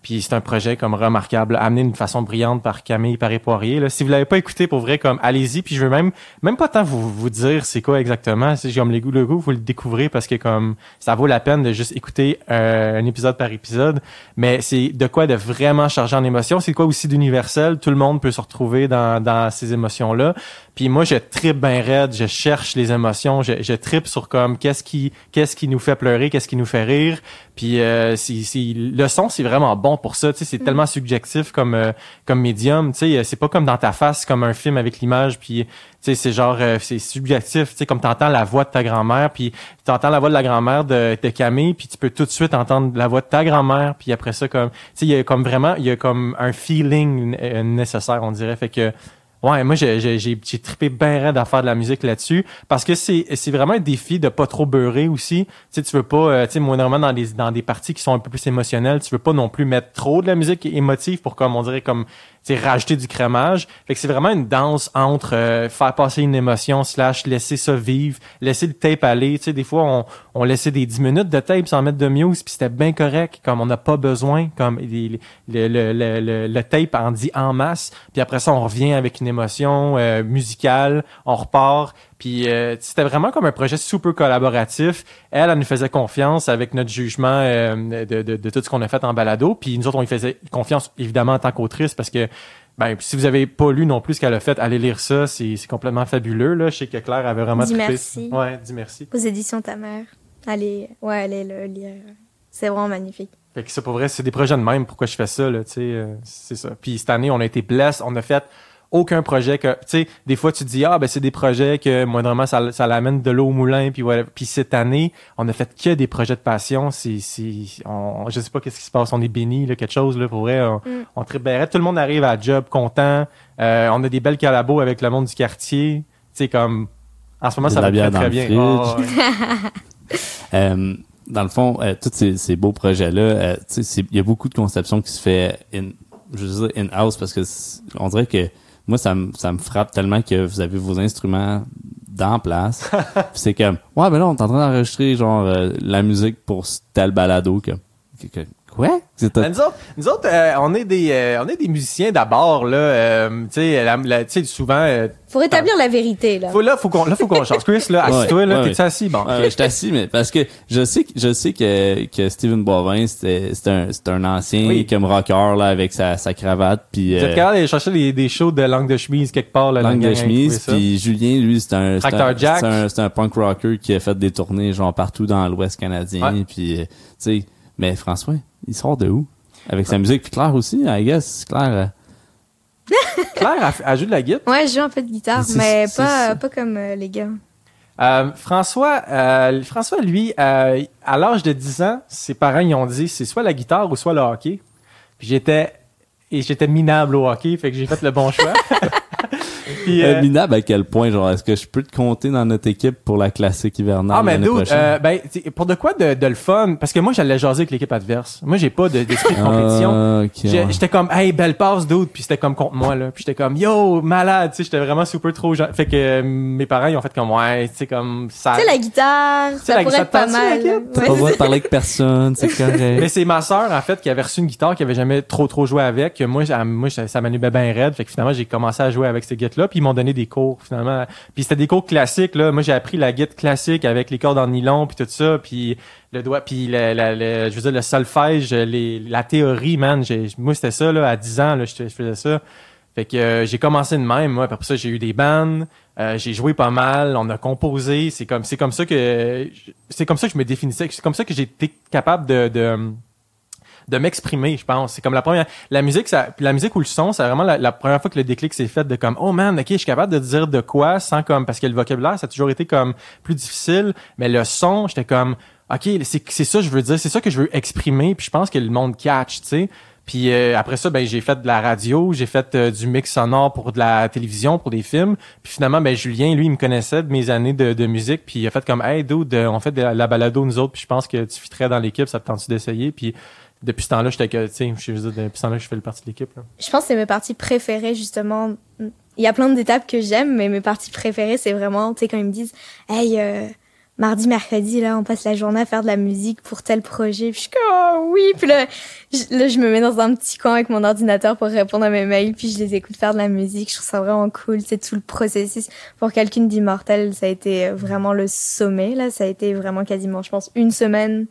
Puis c'est un projet comme remarquable, amené d'une façon brillante par Camille Paré-Poirier. Là. Si vous l'avez pas écouté, pour vrai, comme allez-y. Puis je veux même même pas tant vous vous dire c'est quoi exactement. C'est comme les goûts le goût, vous le découvrez parce que comme ça vaut la peine de juste écouter euh, un épisode par épisode. Mais c'est de quoi de vraiment chargé en émotions. C'est quoi aussi d'universel. Tout le monde peut se retrouver dans dans ces émotions là. Puis moi, je tripe bien raide, je cherche les émotions, je, je tripe sur comme qu'est-ce qui qu'est-ce qui nous fait pleurer, qu'est-ce qui nous fait rire. Puis euh, le son, c'est vraiment bon pour ça. Tu sais, c'est mm. tellement subjectif comme euh, comme médium. Tu sais, c'est pas comme dans ta face, comme un film avec l'image. Puis tu sais, c'est genre euh, c'est subjectif. Tu sais, comme t'entends la voix de ta grand-mère, puis t'entends la voix de la grand-mère de, de Camille, puis tu peux tout de suite entendre la voix de ta grand-mère. Puis après ça, comme tu sais, il y a comme vraiment, il y a comme un feeling nécessaire, on dirait. Fait que Ouais, moi j'ai trippé bien raide à faire de la musique là-dessus parce que c'est vraiment un défi de pas trop beurrer aussi. Tu sais tu veux pas euh, tu sais moindrement dans des dans des parties qui sont un peu plus émotionnelles, tu veux pas non plus mettre trop de la musique émotive pour comme on dirait comme rajouter du crémage. Fait que c'est vraiment une danse entre euh, faire passer une émotion slash laisser ça vivre, laisser le tape aller. Tu sais, des fois, on, on laissait des 10 minutes de tape sans mettre de muse, puis c'était bien correct, comme on n'a pas besoin, comme le, le, le, le, tape en dit en masse, puis après ça, on revient avec une émotion euh, musicale, on repart, puis euh, c'était vraiment comme un projet super collaboratif. Elle, elle nous faisait confiance avec notre jugement euh, de, de, de, tout ce qu'on a fait en balado. Puis nous autres, on lui faisait confiance évidemment en tant qu'autrice parce que ben, si vous avez pas lu non plus ce qu'elle a fait, allez lire ça. C'est complètement fabuleux. Là. Je sais que Claire avait vraiment dis merci. Ouais, dis merci. Aux éditions Ta Mère. Allez, ouais, allez le lire. C'est vraiment magnifique. Fait que ça, pour vrai, c'est des projets de même. Pourquoi je fais ça, là, tu sais, euh, c'est ça. Puis cette année, on a été blessés. On a fait aucun projet que tu sais des fois tu te dis ah ben c'est des projets que moindrement ça ça l'amène de l'eau au moulin puis voilà puis cette année on a fait que des projets de passion. C'est c'est on je sais pas qu'est-ce qui se passe. On est béni là quelque chose là pour vrai. On, mm. on tout le monde arrive à job content. Euh, on a des belles collabos avec le monde du quartier. Tu sais comme en ce moment ça va très, très bien. oh, euh, dans le fond euh, tous ces, ces, beaux projets là euh, il y a beaucoup de conceptions qui se fait in, je veux dire in house parce que on dirait que moi, ça me, ça me frappe tellement que vous avez vos instruments dans place. c'est comme, ouais, ben là, on est en train d'enregistrer, genre, euh, la musique pour tel balado, que, que, Quoi? Ben, nous autres, nous autres euh, on est des euh, on est des musiciens d'abord là, euh, tu sais souvent Faut rétablir la vérité là. Faut là faut qu'on là faut qu'on change. Chris là, assis-toi là, t'es assis? Bon. je suis assis mais parce que je sais que je sais que que Steven Boivin c'était c'est un un ancien oui. comme rocker là avec sa sa cravate puis euh, capable d'aller chercher des, des shows de langue de chemise quelque part là, langue de chemise puis Julien lui c'est un c'est un, c'est un, punk rocker qui a fait des tournées genre partout dans l'ouest canadien puis tu sais mais François il sort de où? Avec sa musique. Puis Claire aussi, I guess. Claire. Euh, Claire, elle, joue de la guitare? Ouais, je joue un peu de guitare, mais pas, pas comme euh, les gars. Euh, François, François, lui, à l'âge de 10 ans, ses parents ils ont dit c'est soit la guitare ou soit le hockey. Puis j'étais et j'étais minable au hockey, fait que j'ai fait le bon choix. Puis, euh, minable à quel point, genre, est-ce que je peux te compter dans notre équipe pour la classique hivernale Ah, mais d'où, euh, ben, pour de quoi de, de, le fun? Parce que moi, j'allais jaser avec l'équipe adverse. Moi, j'ai pas d'esprit de, compétition. Ah, j'étais comme, hey, belle passe, dude, puis c'était comme contre moi, là. Puis j'étais comme, yo, malade, tu sais, j'étais vraiment super trop, fait que euh, mes parents, ils ont fait comme, ouais, tu sais, comme, ça. Tu sais, la guitare, ça pourrait être pas mal. T'as pas besoin de parler avec personne, c'est correct. mais c'est ma sœur, en fait, qui avait reçu une guitare qui avait jamais trop trop joué avec. Que moi, moi, ça m'animait bien raide. Fait que finalement, j'ai commencé à jouer avec ces guides puis ils m'ont donné des cours finalement. Puis c'était des cours classiques là. Moi j'ai appris la guitare classique avec les cordes en nylon puis tout ça, puis le doigt puis le, je veux dire le solfège, la théorie man, moi c'était ça là à 10 ans je, faisais ça. Fait que euh, j'ai commencé de même moi, après ça j'ai eu des bands, euh, j'ai joué pas mal, on a composé, c'est comme c'est comme ça que c'est comme ça que je me définissais, c'est comme ça que j'ai été capable de de m'exprimer, je pense. C'est comme la première, la musique, ça, la musique ou le son, c'est vraiment la, première fois que le déclic s'est fait de comme, oh man, ok, je suis capable de dire de quoi sans comme, parce que le vocabulaire, ça a toujours été comme plus difficile, mais le son, j'étais comme, ok, c'est, ça que je veux dire, c'est ça que je veux exprimer, puis je pense que le monde catch, tu sais. Puis euh, après ça, ben j'ai fait de la radio, j'ai fait euh, du mix sonore pour de la télévision, pour des films. Puis finalement, ben Julien, lui, il me connaissait de mes années de, de musique, puis il a fait comme Hey dude, on fait de la, balado nous autres, puis je pense que tu fitterais dans l'équipe, ça te tente d'essayer? Puis depuis ce temps-là, j'étais que, tu sais, je depuis ce temps-là, je fais le partie de l'équipe. Je pense que c'est mes parties préférées, justement. Il y a plein d'étapes que j'aime, mais mes parties préférées, c'est vraiment, tu sais, quand ils me disent, hey, euh, mardi, mercredi, là, on passe la journée à faire de la musique pour tel projet. Puis je suis comme, oh, oui. Puis là je, là, je me mets dans un petit coin avec mon ordinateur pour répondre à mes mails. Puis je les écoute faire de la musique. Je trouve ça vraiment cool. C'est tout le processus. Pour quelqu'un d'immortel, ça a été vraiment le sommet. Là, ça a été vraiment quasiment, je pense, une semaine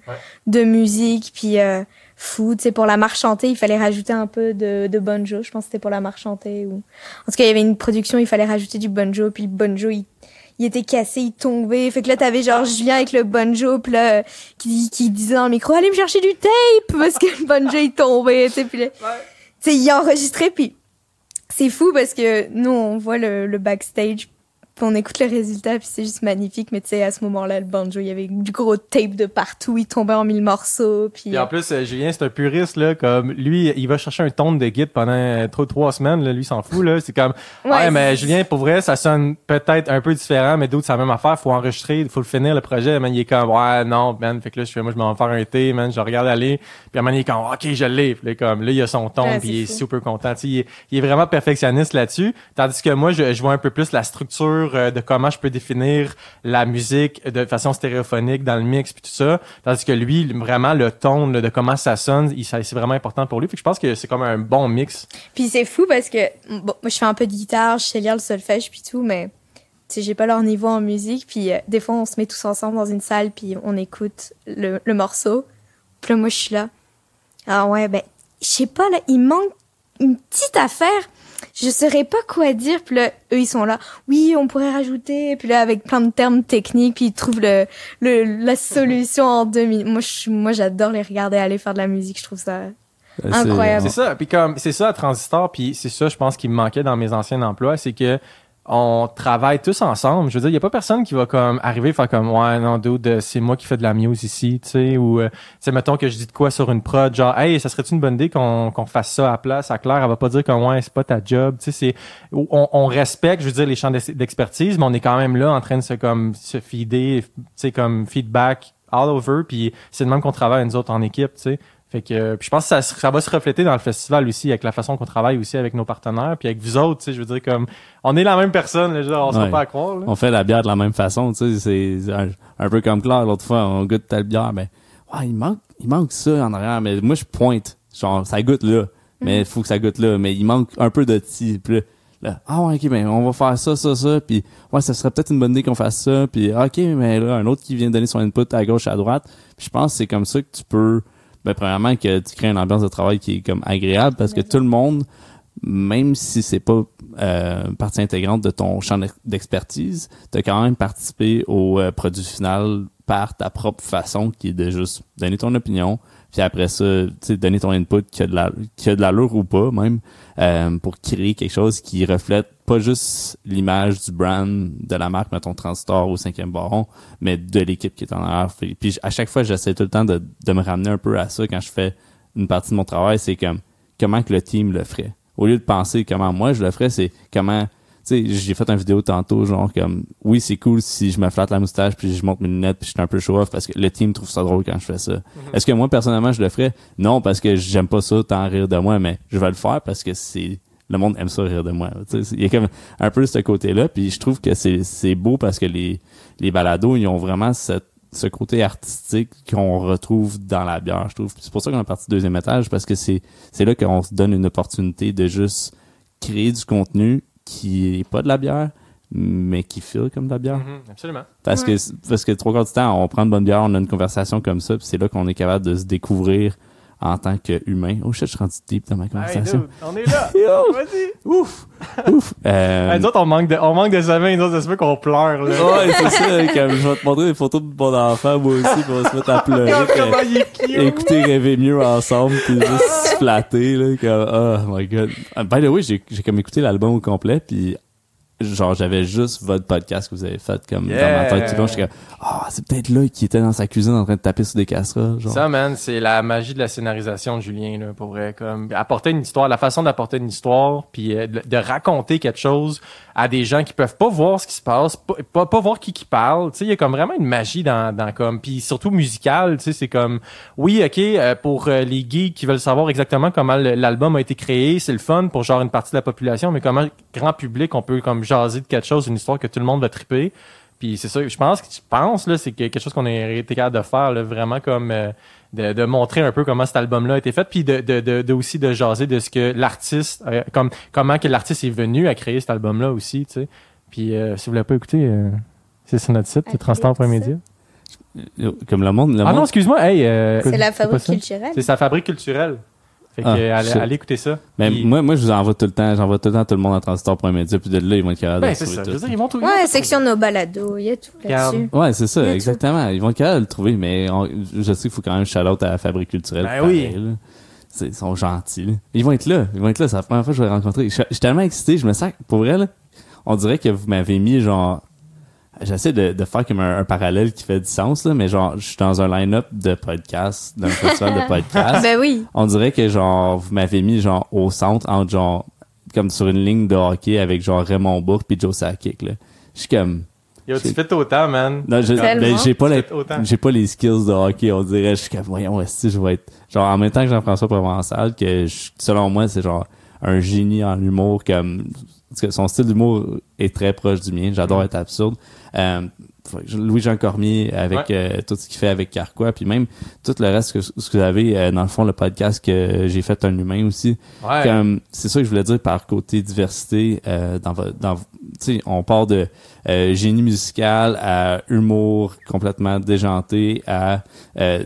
de musique. Puis euh, fou. Tu sais, pour la marche chantée, il fallait rajouter un peu de, de bonjo. Je pense que c'était pour la marche chantée. Ou... En tout cas, il y avait une production, il fallait rajouter du bonjo. Puis le bonjo, il il était cassé, il tombait. Fait que là, t'avais genre Julien avec le banjo, pis là, qui, qui disait dans le micro, allez me chercher du tape, parce que le banjo, il tombait, tu pis là, tu sais, il enregistrait, puis c'est fou parce que nous, on voit le, le backstage, on écoute les résultats, puis c'est juste magnifique. Mais tu sais, à ce moment-là, le banjo, il y avait du gros tape de partout, il tombait en mille morceaux. Puis, en plus, euh, Julien, c'est un puriste, là, comme lui, il va chercher un ton de guide pendant euh, trop trois semaines, là, lui, s'en fout, là. C'est comme, ouais, mais Julien, pour vrai, ça sonne peut-être un peu différent, mais d'autres, c'est la même affaire, faut enregistrer, il faut le finir, le projet, mais il est comme, ouais, non, man, fait que là, je fais, moi, je m'en vais faire un thé, man, je regarde aller, puis à un il est comme, ok, je l'ai, puis comme, là, il a son ton, puis il est super content, tu sais, il, il, est vraiment perfectionniste là-dessus, tandis que moi, je, je vois un peu plus la structure euh, de comment je peux définir la musique de façon stéréophonique dans le mix puis tout ça. Tandis que lui, vraiment, le ton de comment ça sonne, c'est vraiment important pour lui. Que je pense que c'est comme un bon mix. Puis c'est fou parce que, moi, je fais un peu de guitare, je sais lire le solfège puis tout, mais j'ai pas leur niveau en musique. Puis euh, des fois, on se met tous ensemble dans une salle puis on écoute le, morceau. Puis là, moi, je suis là. Ah ouais, ben, je sais pas, là, il manque une petite affaire je saurais pas quoi dire. Puis là, eux, ils sont là. Oui, on pourrait rajouter. Puis là, avec plein de termes techniques, puis ils trouvent le, le la solution en deux minutes. Moi, je, moi, j'adore les regarder aller faire de la musique. Je trouve ça incroyable. C'est ça. Puis comme, c'est ça, Transistor. Puis c'est ça, je pense, qui me manquait dans mes anciens emplois, c'est que on travaille tous ensemble. Je veux dire, il y a pas personne qui va comme arriver faire comme ouais non dude, c'est moi qui fais de la muse ici, tu sais ou euh, tu sais mettons que je dis de quoi sur une prod genre hey, ça serait une bonne idée qu'on qu'on fasse ça à place à Claire, elle va pas dire que ouais, c'est pas ta job, tu sais c'est on, on, respecte, je veux dire les champs d'expertise, mais on est quand même là en train de se comme se feeder, tu sais comme feedback all over puis c'est de même qu'on travaille nous autres en équipe, tu sais. Fait que puis je pense que ça, ça va se refléter dans le festival aussi avec la façon qu'on travaille aussi avec nos partenaires. Puis avec vous autres, tu sais, je veux dire comme on est la même personne, là, on se pas à croire. On fait la bière de la même façon, tu sais, c'est un, peu comme Claire l'autre fois, on goûte telle bière, mais ouais, il manque il manque ça en arrière, mais moi je pointe, genre ça goûte là, mais il faut que ça goûte là, mais il manque un peu de petit là, ah ouais, ok, ben on va faire ça, ça, ça, puis ouais, ça serait peut-être une bonne idée qu'on fasse ça, puis ok, mais là un autre qui vient donner son input à gauche, à droite, puis je pense que c'est comme ça que tu peux ben, premièrement, que tu crées une ambiance de travail qui est comme agréable parce que tout le monde, même si c'est pas euh, partie intégrante de ton champ d'expertise, tu as quand même participé au euh, produit final par ta propre façon qui est de juste donner ton opinion, puis après ça, tu sais, donner ton input qui a de la qui a de l'allure ou pas même euh, pour créer quelque chose qui reflète pas juste l'image du brand de la marque, mettons Transistor au cinquième baron, mais de l'équipe qui est en arrière. Puis à chaque fois, j'essaie tout le temps de, de me ramener un peu à ça quand je fais une partie de mon travail, c'est comme comment que le team le ferait? Au lieu de penser comment moi je le ferais, c'est comment sais, j'ai fait une vidéo tantôt, genre comme, oui, c'est cool si je me flatte la moustache puis je monte mes lunettes puis je suis un peu show off parce que le team trouve ça drôle quand je fais ça. Mhm. Est-ce que moi, personnellement, je le ferais? Non, parce que j'aime pas ça, tant rire de moi, mais je vais le faire parce que c'est, le monde aime ça rire de moi. Il y a comme un peu ce côté-là, puis je trouve que c'est, c'est beau parce que les, les balados, ils ont vraiment cette, ce côté artistique qu'on retrouve dans la bière, je trouve. C'est pour ça qu'on est parti deuxième étage, parce que c'est, c'est là qu'on se donne une opportunité de juste créer du contenu qui est pas de la bière, mais qui file comme de la bière. Mhm, absolument. Parce que parce que trois quarts du temps, on prend une bonne bière, on a une conversation comme ça, puis c'est là qu'on est capable de se découvrir en tant qu'humain. Oh shit, je suis rendu deep dans ma conversation. on est là. Vas-y. Ouf! Ouf! Euh, Hey, nous autres, on manque de, on manque de sommeil, nous autres, ça se peut qu'on pleure, là. ouais, c'est ça. Comme, je vais te montrer des photos de mon enfant, moi aussi, puis on va se mettre à pleurer. Comment il est cute. écouter rêver mieux ensemble puis juste se flatter là comme oh my god by the way j'ai j'ai comme écouté l'album au complet puis genre j'avais juste votre podcast que vous avez fait comme dans ma tête tout le j'étais comme ah c'est peut-être là qui était dans sa cuisine en train de taper sur des casseroles genre Ça, man, c'est la magie de la scénarisation de Julien, là, pour vrai. Comme, apporter une histoire, la façon d'apporter une histoire, puis euh, de, de raconter quelque chose à des gens qui peuvent pas voir ce qui se passe, pas, pas, pas voir qui qui parle. Tu sais, il y a comme vraiment une magie dans, dans comme, puis surtout musicale, tu sais, c'est comme, oui, ok, euh, pour euh, les geeks qui veulent savoir exactement comment l'album a été créé, c'est le fun pour genre une partie de la population, mais comment grand public on peut comme jaser de quelque chose, une histoire que tout le monde va triper. Puis c'est ça, je pense que je pense là, c'est que- quelque chose qu'on a été capable de faire là, vraiment comme euh, de, de montrer un peu comment cet album-là a été fait, puis de, de, de, de aussi de jaser de ce que l'artiste, euh, comme comment que l'artiste est venu à créer cet album-là aussi, tu sais. Puis euh, si vous l'avez pas écouté, euh, c'est sur notre site, c'est Transport qui Média. comme le monde le Ah monde non, excuse-moi, hey, euh, C'est la fabrique culturelle. C'est sa fabrique culturelle. Fait que Ah, allez, écouter ça. mais Puis- moi moi je vous envoie tout le temps j'envoie tout le temps tout le monde à transistor.media puis de là ils vont être capables ben de c'est trouver ça. tout. Je veux dire, ils vont vont Ouais, section de nos balados, il y a tout là-dessus. Ouais, c'est ça, tout. exactement. Ils vont être capables de le trouver, mais on- je sais qu'il faut quand même shout-out à la fabrique culturelle. Ben pareil, oui. là. Ils sont gentils. là. Ils vont être là. Ils vont être là. C'est la première fois que je vais les rencontrer. Je, je suis tellement excité. Je me sens, pour vrai, là, on dirait que vous m'avez mis genre... J'essaie de, de faire comme un, un parallèle qui fait du sens, là, mais genre, je suis dans un line-up de podcast, d'un festival de podcast. Ben oui. On dirait que genre, vous m'avez mis genre au centre, entre genre, comme sur une ligne de hockey avec genre Raymond Bourque puis Joe Sakic, là. Je suis comme... Yo, tu fais autant, man. Non, ben, j'ai pas Tu les, j'ai pas les skills de hockey, on dirait. Je suis comme, voyons, est je vais être, genre, en même temps que Jean-François Provençal, que je- selon moi, c'est genre un génie en humour, comme, parce que son style d'humour est très proche du mien. J'adore être absurde. Euh, Louis-Jean Cormier avec euh, tout ce qu'il fait avec Carquois, puis même tout le reste que ce que vous avez euh, dans le fond le podcast que j'ai fait un humain aussi. Ouais. Comme c'est ça que je voulais dire par côté diversité euh, dans dans tu sais on part de euh, génie musical à humour complètement déjanté à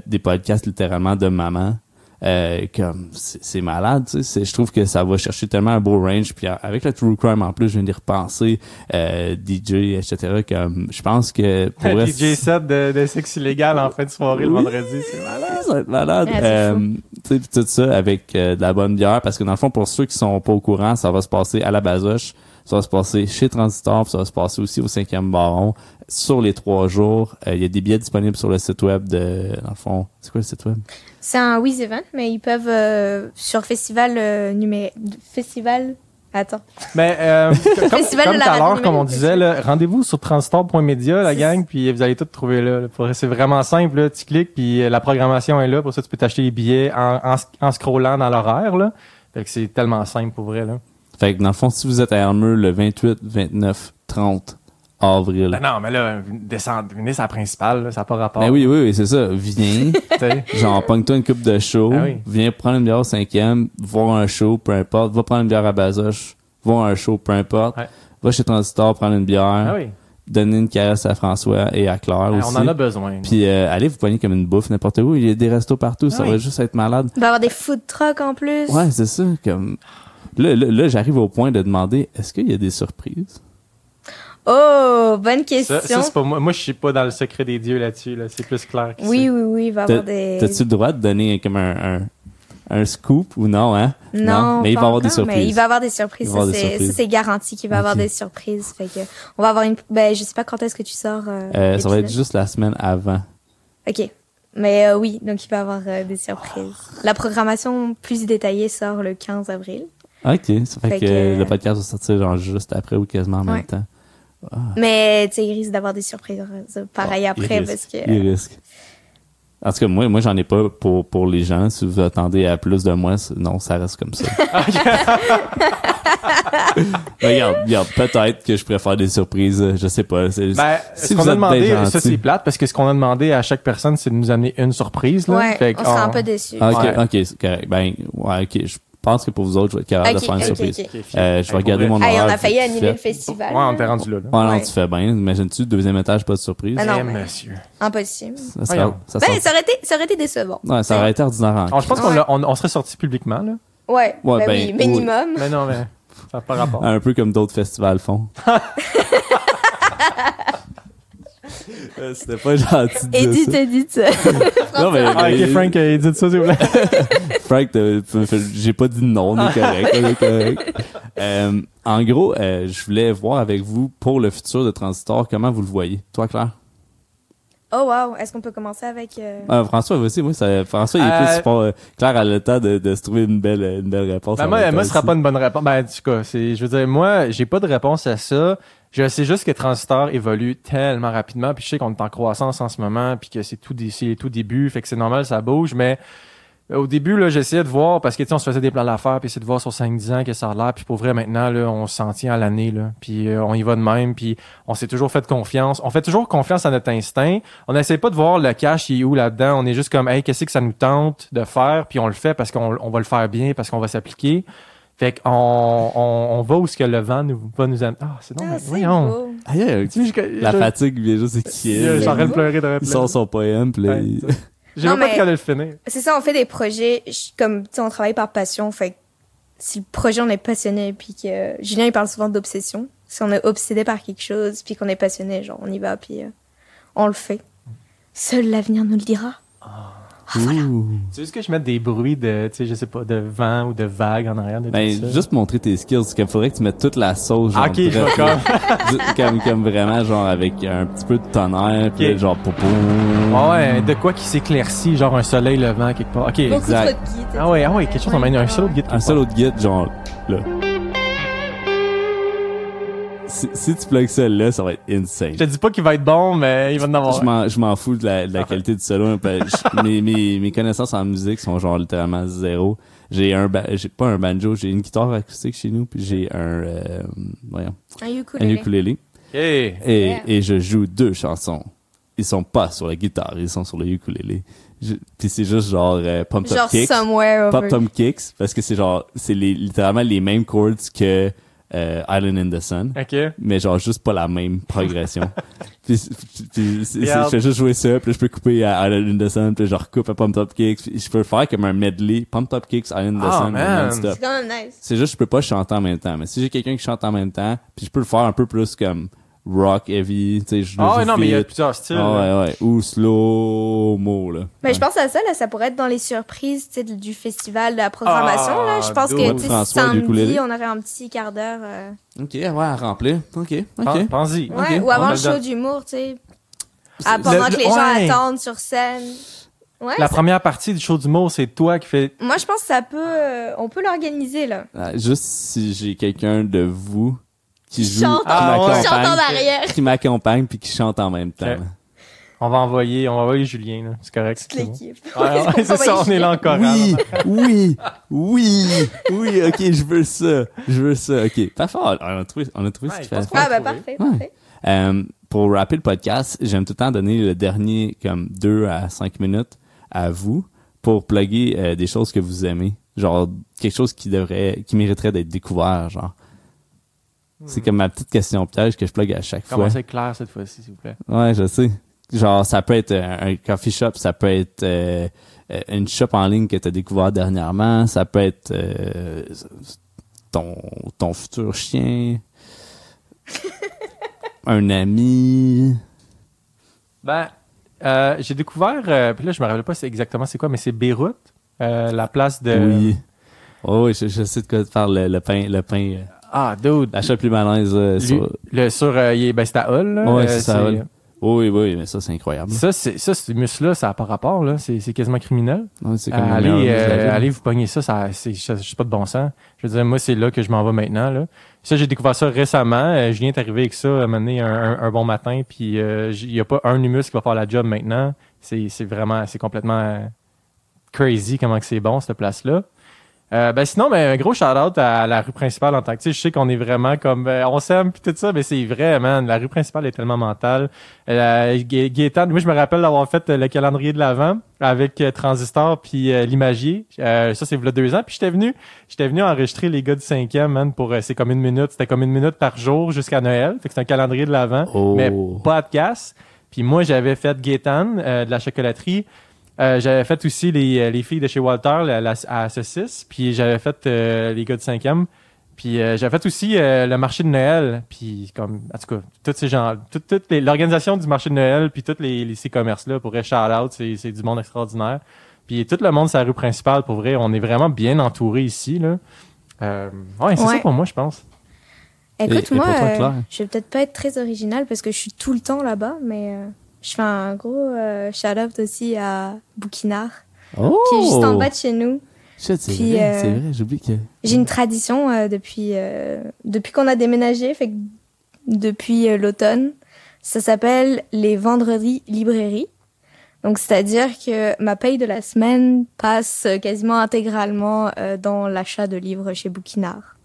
des podcasts littéralement de maman euh, comme c'est c'est malade tu sais c'est- je trouve que ça va chercher tellement un beau range puis avec le true crime en plus je viens d'y repenser euh, DJ etc comme je pense que pour vrai, DJ set de, de sexe illégal en fin de soirée le Oui. vendredi, c'est malade. ça va être malade. Ah, Euh, tu sais, puis tout ça avec euh, de la bonne bière, parce que dans le fond, pour ceux qui sont pas au courant, ça va se passer à la Basoche, ça va se passer chez Transistor, puis ça va se passer aussi au 5e Baron sur les trois jours. Euh, Il y a des billets disponibles sur le site web de, dans le fond, c'est quoi le site web? C'est un Wiz Event, mais ils peuvent sur sur festival euh, numé- Festival. Attends. Mais euh, comme, Festival comme de la tout à l'heure, radio comme on disait, là, rendez-vous sur transport.media, la gang, puis vous allez tout trouver là. C'est vraiment simple, là. tu cliques, puis euh, la programmation est là. Pour ça, tu peux t'acheter les billets en, en, en scrollant dans l'horaire. Là. Fait que c'est tellement simple pour vrai. Là. Fait que dans le fond, si vous êtes à Elmer le 28, 29, 30 avril. Ben non, mais là, descendre, venez la principale, là, ça n'a pas rapport. Ben oui, oui, oui, c'est ça. Viens. Genre, pogne-toi une coupe de show, Ah oui. viens prendre une bière au cinquième, voir un show, peu importe, va prendre une bière à Bazoche, voir un show, peu importe, Ouais. va chez Transistor prendre une bière, Ah oui. donner une caresse à François et à Claire Ben, aussi. on en a besoin. Puis euh, allez vous poigner comme une bouffe n'importe où, il y a des restos partout, ça Ah oui. va juste être malade. Il va y avoir des food trucks en plus. Ouais, c'est ça, comme... Là, là, là, j'arrive au point de demander, est-ce qu'il y a des surprises? Oh, bonne question. ça, c'est pas moi. Moi, je suis pas dans le secret des dieux là-dessus. Là. C'est plus clair que oui, oui, oui, il va y T'as- avoir des. T'as-tu le droit de donner comme un, un, un scoop ou non, hein? Non, mais il va y avoir des encore, mais surprises. il va y avoir des surprises. Il va y avoir Ça, des c'est- surprises. ça, c'est garanti qu'il va y avoir des surprises. Fait que on va avoir une. Ben, je sais pas quand est-ce que tu sors. euh, Euh, ça va être juste la semaine avant. Ok. Mais euh, oui, donc il va y avoir euh, des surprises. La programmation plus détaillée sort le 15 avril. Ok, ça fait, Fait que, que- le podcast va sortir genre juste après ou quasiment en même Ouais. Temps. Mais tu sais, il risque d'avoir des surprises euh, pareil Bon, après parce que. Il risque. En tout cas, moi, moi j'en ai pas pour, pour les gens. Si vous attendez à plus de moi, non, ça reste comme ça. Mais regarde, regarde, peut-être que je préfère des surprises, je sais pas. c'est- Ben, Si ce qu'on a demandé, ça c'est plate parce que ce qu'on a demandé à chaque personne, c'est de nous amener une surprise. Là. Ouais, Fait on que, sera un on- peu déçus. Ah, ok, Ouais. ok, correct. Ben, ouais, ok. Je, pense que pour vous autres, je vais être capable de faire une surprise. Euh, je vais Hey, regarder mon. Hey, on horaire a failli annuler fait. le festival. Ouais, on t'est rendu là. là. Ouais, non, Ouais. tu fais bien. Imagine-tu, deuxième étage, pas de surprise. Ah non, mais- monsieur. Impossible. Ça, serait- Voyons. ça, Ben, ça aurait été, ça aurait été décevant. ouais, ça aurait été ordinaire en Alors, je pense qu'on Ouais. l'a- on, on serait sorti publiquement, là. Ouais, Ouais, ben, ben, oui, minimum. Mais non, mais ça n'a pas rapport. Un peu comme d'autres festivals font. Euh, C'était pas gentil Edith, ça. Edith. Non, mais, Ah, ok, Frank, dites ça, s'il vous plaît. Frank, j'ai pas dit non, on est correct, on est correct. Euh, en gros, euh, je voulais voir avec vous pour le futur de Transistor, comment vous le voyez? Toi, Claire? Oh wow, est-ce qu'on peut commencer avec... euh, Ah, François, aussi, moi, ça, François, il est Euh, plus support. euh, Claire a le temps de, de se trouver une belle, une belle réponse. Ben, en moi, moi, ce sera pas une bonne réponse. Ben, en tout cas, c'est, je veux dire, moi, j'ai pas de réponse à ça. Je sais juste que Transistor évolue tellement rapidement, puis je sais qu'on est en croissance en ce moment, puis que c'est tout, c'est tout début, fait que c'est normal, ça bouge, mais euh, au début, là, j'essayais de voir, parce que, tu sais, on se faisait des plans d'affaires, puis essayer de voir sur 5-10 ans que ça a l'air, puis pour vrai, maintenant, là, on s'en tient à l'année, là, puis euh, on y va de même, puis on s'est toujours fait confiance. On fait toujours confiance à notre instinct. On n'essaie pas de voir le cash, il est où là-dedans. On est juste comme, hey, qu'est-ce que ça nous tente de faire, puis on le fait parce qu'on on va le faire bien, parce qu'on va s'appliquer. Fait qu'on on, on va où ce que le vent nous, va nous amener. Ah, c'est donc, Ah, mais c'est voyons. Ah, yeah, Tu sais, je- La fatigue vient juste. J'en train de pleurer de Il sort son poème, puis J'ai même pas mais- de qu'à le finir. C'est ça, on fait des projets, je- comme, tu sais, on travaille par passion, fait que si le projet, on est passionné, puis que... Julien, il parle souvent d'obsession. Si on est obsédé par quelque chose, puis qu'on est passionné, genre, on y va, puis euh, on le fait. Seul l'avenir nous le dira. Ouh. Tu veux que je mette des bruits de, tu sais, je sais pas, de vent ou de vagues en arrière de Ben, tout ça? juste montrer tes skills, c'est qu'il faudrait que tu mettes toute la sauce, genre, Ah, ok, je bref, vois Ju- comme, comme vraiment, genre, avec un petit peu de tonnerre, puis Ok. là, genre, popo. Ah ouais, de quoi qui s'éclaircit, genre un soleil levant quelque part. Ok. Beaucoup Exact. de. Ah ouais, ah ouais, quelque chose, on mène un seul autre guide. Un seul autre guide, genre, là. Si, si tu plugues ça là, ça va être insane. Je te dis pas qu'il va être bon, mais il va en avoir. Je m'en, je m'en fous de la, de la qualité du solo. Je- mes, mes, mes connaissances en musique sont genre littéralement zéro. J'ai un, ba- j'ai pas un banjo, j'ai une guitare acoustique chez nous, puis j'ai un, euh, voyons, Un un ukulélé. ukulélé. Ok. Et, Yeah. et je joue deux chansons. Ils sont pas sur la guitare, ils sont sur le ukulélé. Je- Puis c'est juste genre euh, Pump Top Genre Kicks. Over. Tom Kicks, parce que c'est genre, c'est les, littéralement les mêmes chords que euh, Island in the Sun. Mais genre juste pas la même progression. puis je fais juste jouer ça, puis je peux couper à Island in the Sun, puis je recoupe à Pump Top Kicks, puis je peux faire comme un medley, Pump Top Kicks, Island in the Ah, Sun, non-stop. C'est quand même nice. C'est juste je peux pas chanter en même temps, mais si j'ai quelqu'un qui chante en même temps, puis je peux le faire un peu plus comme rock heavy, tu sais, je le Ah ouais, non, mais il y a plusieurs styles. Ah ouais, ouais, ou slow mo là. Mais Ouais. je pense à ça, là, ça pourrait être dans les surprises tu sais, du festival de la programmation. Ah, là. Je pense dude. que tu sais, samedi, on aurait un petit quart d'heure. euh, Ok, ouais, à remplir. Ok, ok. Pen- Pense-y. Ouais, ou avant on le show d'humour, tu sais. Ah, pendant le- que les gens ouais. attendent sur scène. Ouais, La première partie du show d'humour, c'est toi qui fais. moi je pense que ça peut, euh, on peut l'organiser là. Ah, juste si j'ai quelqu'un de vous qui joue, chante, qui Ah, ouais. qui chante en m'accompagne, arrière. qui m'accompagne puis qui chante en même temps. On va envoyer, on va envoyer Julien, là. C'est correct. Toute bon. l'équipe. Ouais, ouais, c'est ça, on est là encore. Oui, oui, oui, oui, ok, je veux ça, je veux ça, ok. Parfait, on a trouvé, on a trouvé Ouais, ce je qu'il fallait Ah bah trouver. parfait, Ouais. parfait. Euh, pour rappeler le podcast, j'aime tout le temps donner le dernier comme 2 à 5 minutes à vous pour plugger euh, des choses que vous aimez. Genre quelque chose qui devrait qui mériterait d'être découvert, genre. C'est comme ma petite question piège que je plug à chaque fois. Commencez avec Claire cette fois-ci, s'il vous plaît? Ouais, je sais. Genre, ça peut être un, un coffee shop, ça peut être euh, euh, une shop en ligne que tu as découvert dernièrement, ça peut être euh, ton, ton futur chien, un ami. Ben, euh, j'ai découvert, euh, puis là, je me rappelle pas c'est exactement c'est quoi, mais c'est Beyrouth, euh, la place de. Oui. Oh, oui, je, je sais de quoi faire le, le pain, le pain, euh, Ah, dude. la shop plus malaise. euh, sur... Le sur, euh, ben, c'est à Hull, là. Ouais, Euh, c'est ça, à Hull. Oui, oui, mais ça, c'est incroyable. Ça, c'est, ça, ce muscle-là, ça n'a pas rapport, là. C'est, c'est quasiment criminel. Ouais, c'est Euh, comme le allez, euh, allez vous pogner ça, ça c'est, je sais pas de bon sens. Je veux dire, moi, c'est là que je m'en vais maintenant, là. Ça, j'ai découvert ça récemment. Euh, Julien est arrivé avec ça, à un un, bon matin, puis euh, il y a pas un humus qui va faire la job maintenant. C'est, c'est vraiment, c'est complètement euh, crazy comment que c'est bon, cette place-là. Euh, ben sinon, ben, un gros shout-out à la rue principale en tant que, tu sais, je sais qu'on est vraiment comme, euh, on s'aime puis tout ça, mais c'est vrai, man, la rue principale est tellement mentale. Euh, Gaétan, moi je me rappelle d'avoir fait euh, le calendrier de l'avant avec euh, Transistor puis euh, l'imagier. Ça c'est il y a deux ans, puis j'étais venu, j'étais venu enregistrer les gars du cinquième, man, pour, c'est comme une minute, c'était comme une minute par jour jusqu'à Noël, fait que c'est un calendrier de l'avant, Oh. mais podcast. Puis moi j'avais fait Gaétan de la chocolaterie. Euh, j'avais fait aussi les, euh, les filles de chez Walter la, la- à saucisse, puis j'avais fait euh, les gars du cinquième. Puis euh, j'avais fait aussi euh, le marché de Noël, puis comme en tout cas, tous ces gens, toute, l'organisation du marché de Noël, puis tous les, les- ces commerces-là, pour vrai, shout out, c'est, c'est du monde extraordinaire. Puis tout le monde sur la rue principale, pour vrai, on est vraiment bien entouré ici là. Euh, ouais, c'est Ouais. ça pour moi, je pense. Écoute, et moi, toi, euh, je vais peut-être pas être très originale parce que je suis tout le temps là-bas, mais euh, je fais un gros euh, shout-out aussi à Bouquinard, Oh! qui est juste en bas de chez nous. C'est vrai, euh, c'est vrai, j'oublie que... J'ai une tradition euh, depuis depuis qu'on a déménagé, fait que depuis l'automne. Ça s'appelle les vendredis librairie. Donc c'est-à-dire que ma paye de la semaine passe quasiment intégralement dans l'achat de livres chez Bouquinard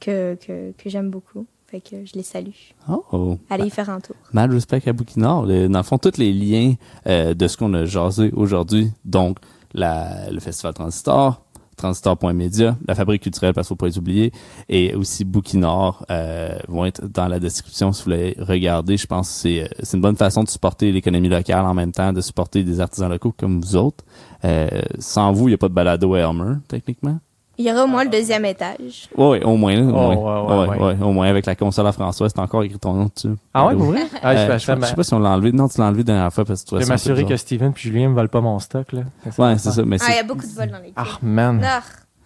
que que, que j'aime beaucoup. Fait que je les salue. Oh! Allez y faire un tour. Mad respect à Bouquinard. Dans le fond, tous les liens euh, de ce qu'on a jasé aujourd'hui, donc la, le Festival Transistor, transistor.media, la Fabrique culturelle, parce qu'il faut pas les oublier, et aussi Bouquinard euh, vont être dans la description si vous voulez regarder. Je pense que c'est, euh, c'est une bonne façon de supporter l'économie locale en même temps, de supporter des artisans locaux comme vous autres. Euh, sans vous, il n'y a pas de balado à Elmer, techniquement. Il y aura au moins le deuxième étage. Oui, au moins. là, au, Oh, moins. ouais, ouais, ouais. au moins avec la console à François, c'est encore écrit ton nom dessus. Ah ouais, pour vrai? Ah, je, Euh, je, sais pas- je sais pas si on l'a enlevé. Non, tu l'as enlevé la dernière fois parce que tu je vais m'assurer que. Steven puis Julien me volent pas mon stock là. Ouais, c'est ça. Mais Ah, il y a beaucoup de vols dans l'équipe. Ah man. Ah.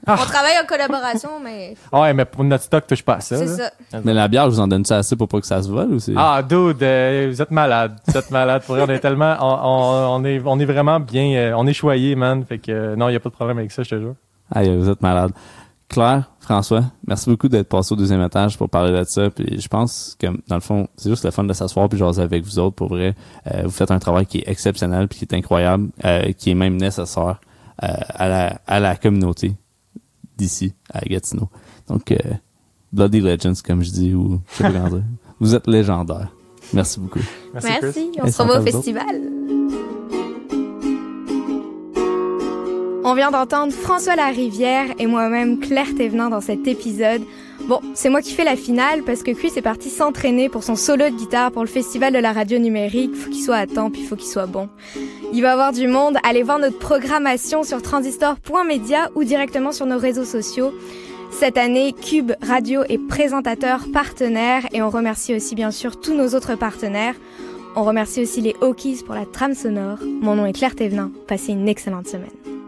Ah. On travaille en collaboration, mais Ah ouais, mais pour notre stock, touche pas à ça. c'est ça. Mais la bière, je vous en donne ça assez pour pas que ça se vole ou c'est. Ah, dude, euh, vous êtes malade. Vous êtes malade. Pour vrai, on est tellement, on, on, on est, on est vraiment bien, euh, on est choyé, man. Fait que, euh, non, il y a pas de problème avec ça, je te jure. Aïe, vous êtes malade. Claire, François, merci beaucoup d'être passé au deuxième étage pour parler de ça. Puis je pense que dans le fond, c'est juste le fun de s'asseoir puis jaser avec vous autres. Pour vrai, Euh, vous faites un travail qui est exceptionnel puis qui est incroyable, euh, qui est même nécessaire euh, à la à la communauté d'ici à Gatineau. Donc euh, Bloody Legends, comme je dis, ou je sais pas. Vous êtes légendaire. Merci beaucoup. Merci. Merci. On se revoit au festival. On vient d'entendre François Larivière et moi-même Claire Thévenin dans cet épisode. Bon, c'est moi qui fais la finale parce que Chris est parti s'entraîner pour son solo de guitare pour le festival de la radio numérique. Faut qu'il soit à temps puis faut qu'il soit bon. Il va avoir du monde. Allez voir notre programmation sur transistor.media ou directement sur nos réseaux sociaux. Cette année, Cube Radio est présentateur partenaire et on remercie aussi bien sûr tous nos autres partenaires. On remercie aussi les Hawkies pour la trame sonore. Mon nom est Claire Thévenin. Passez une excellente semaine.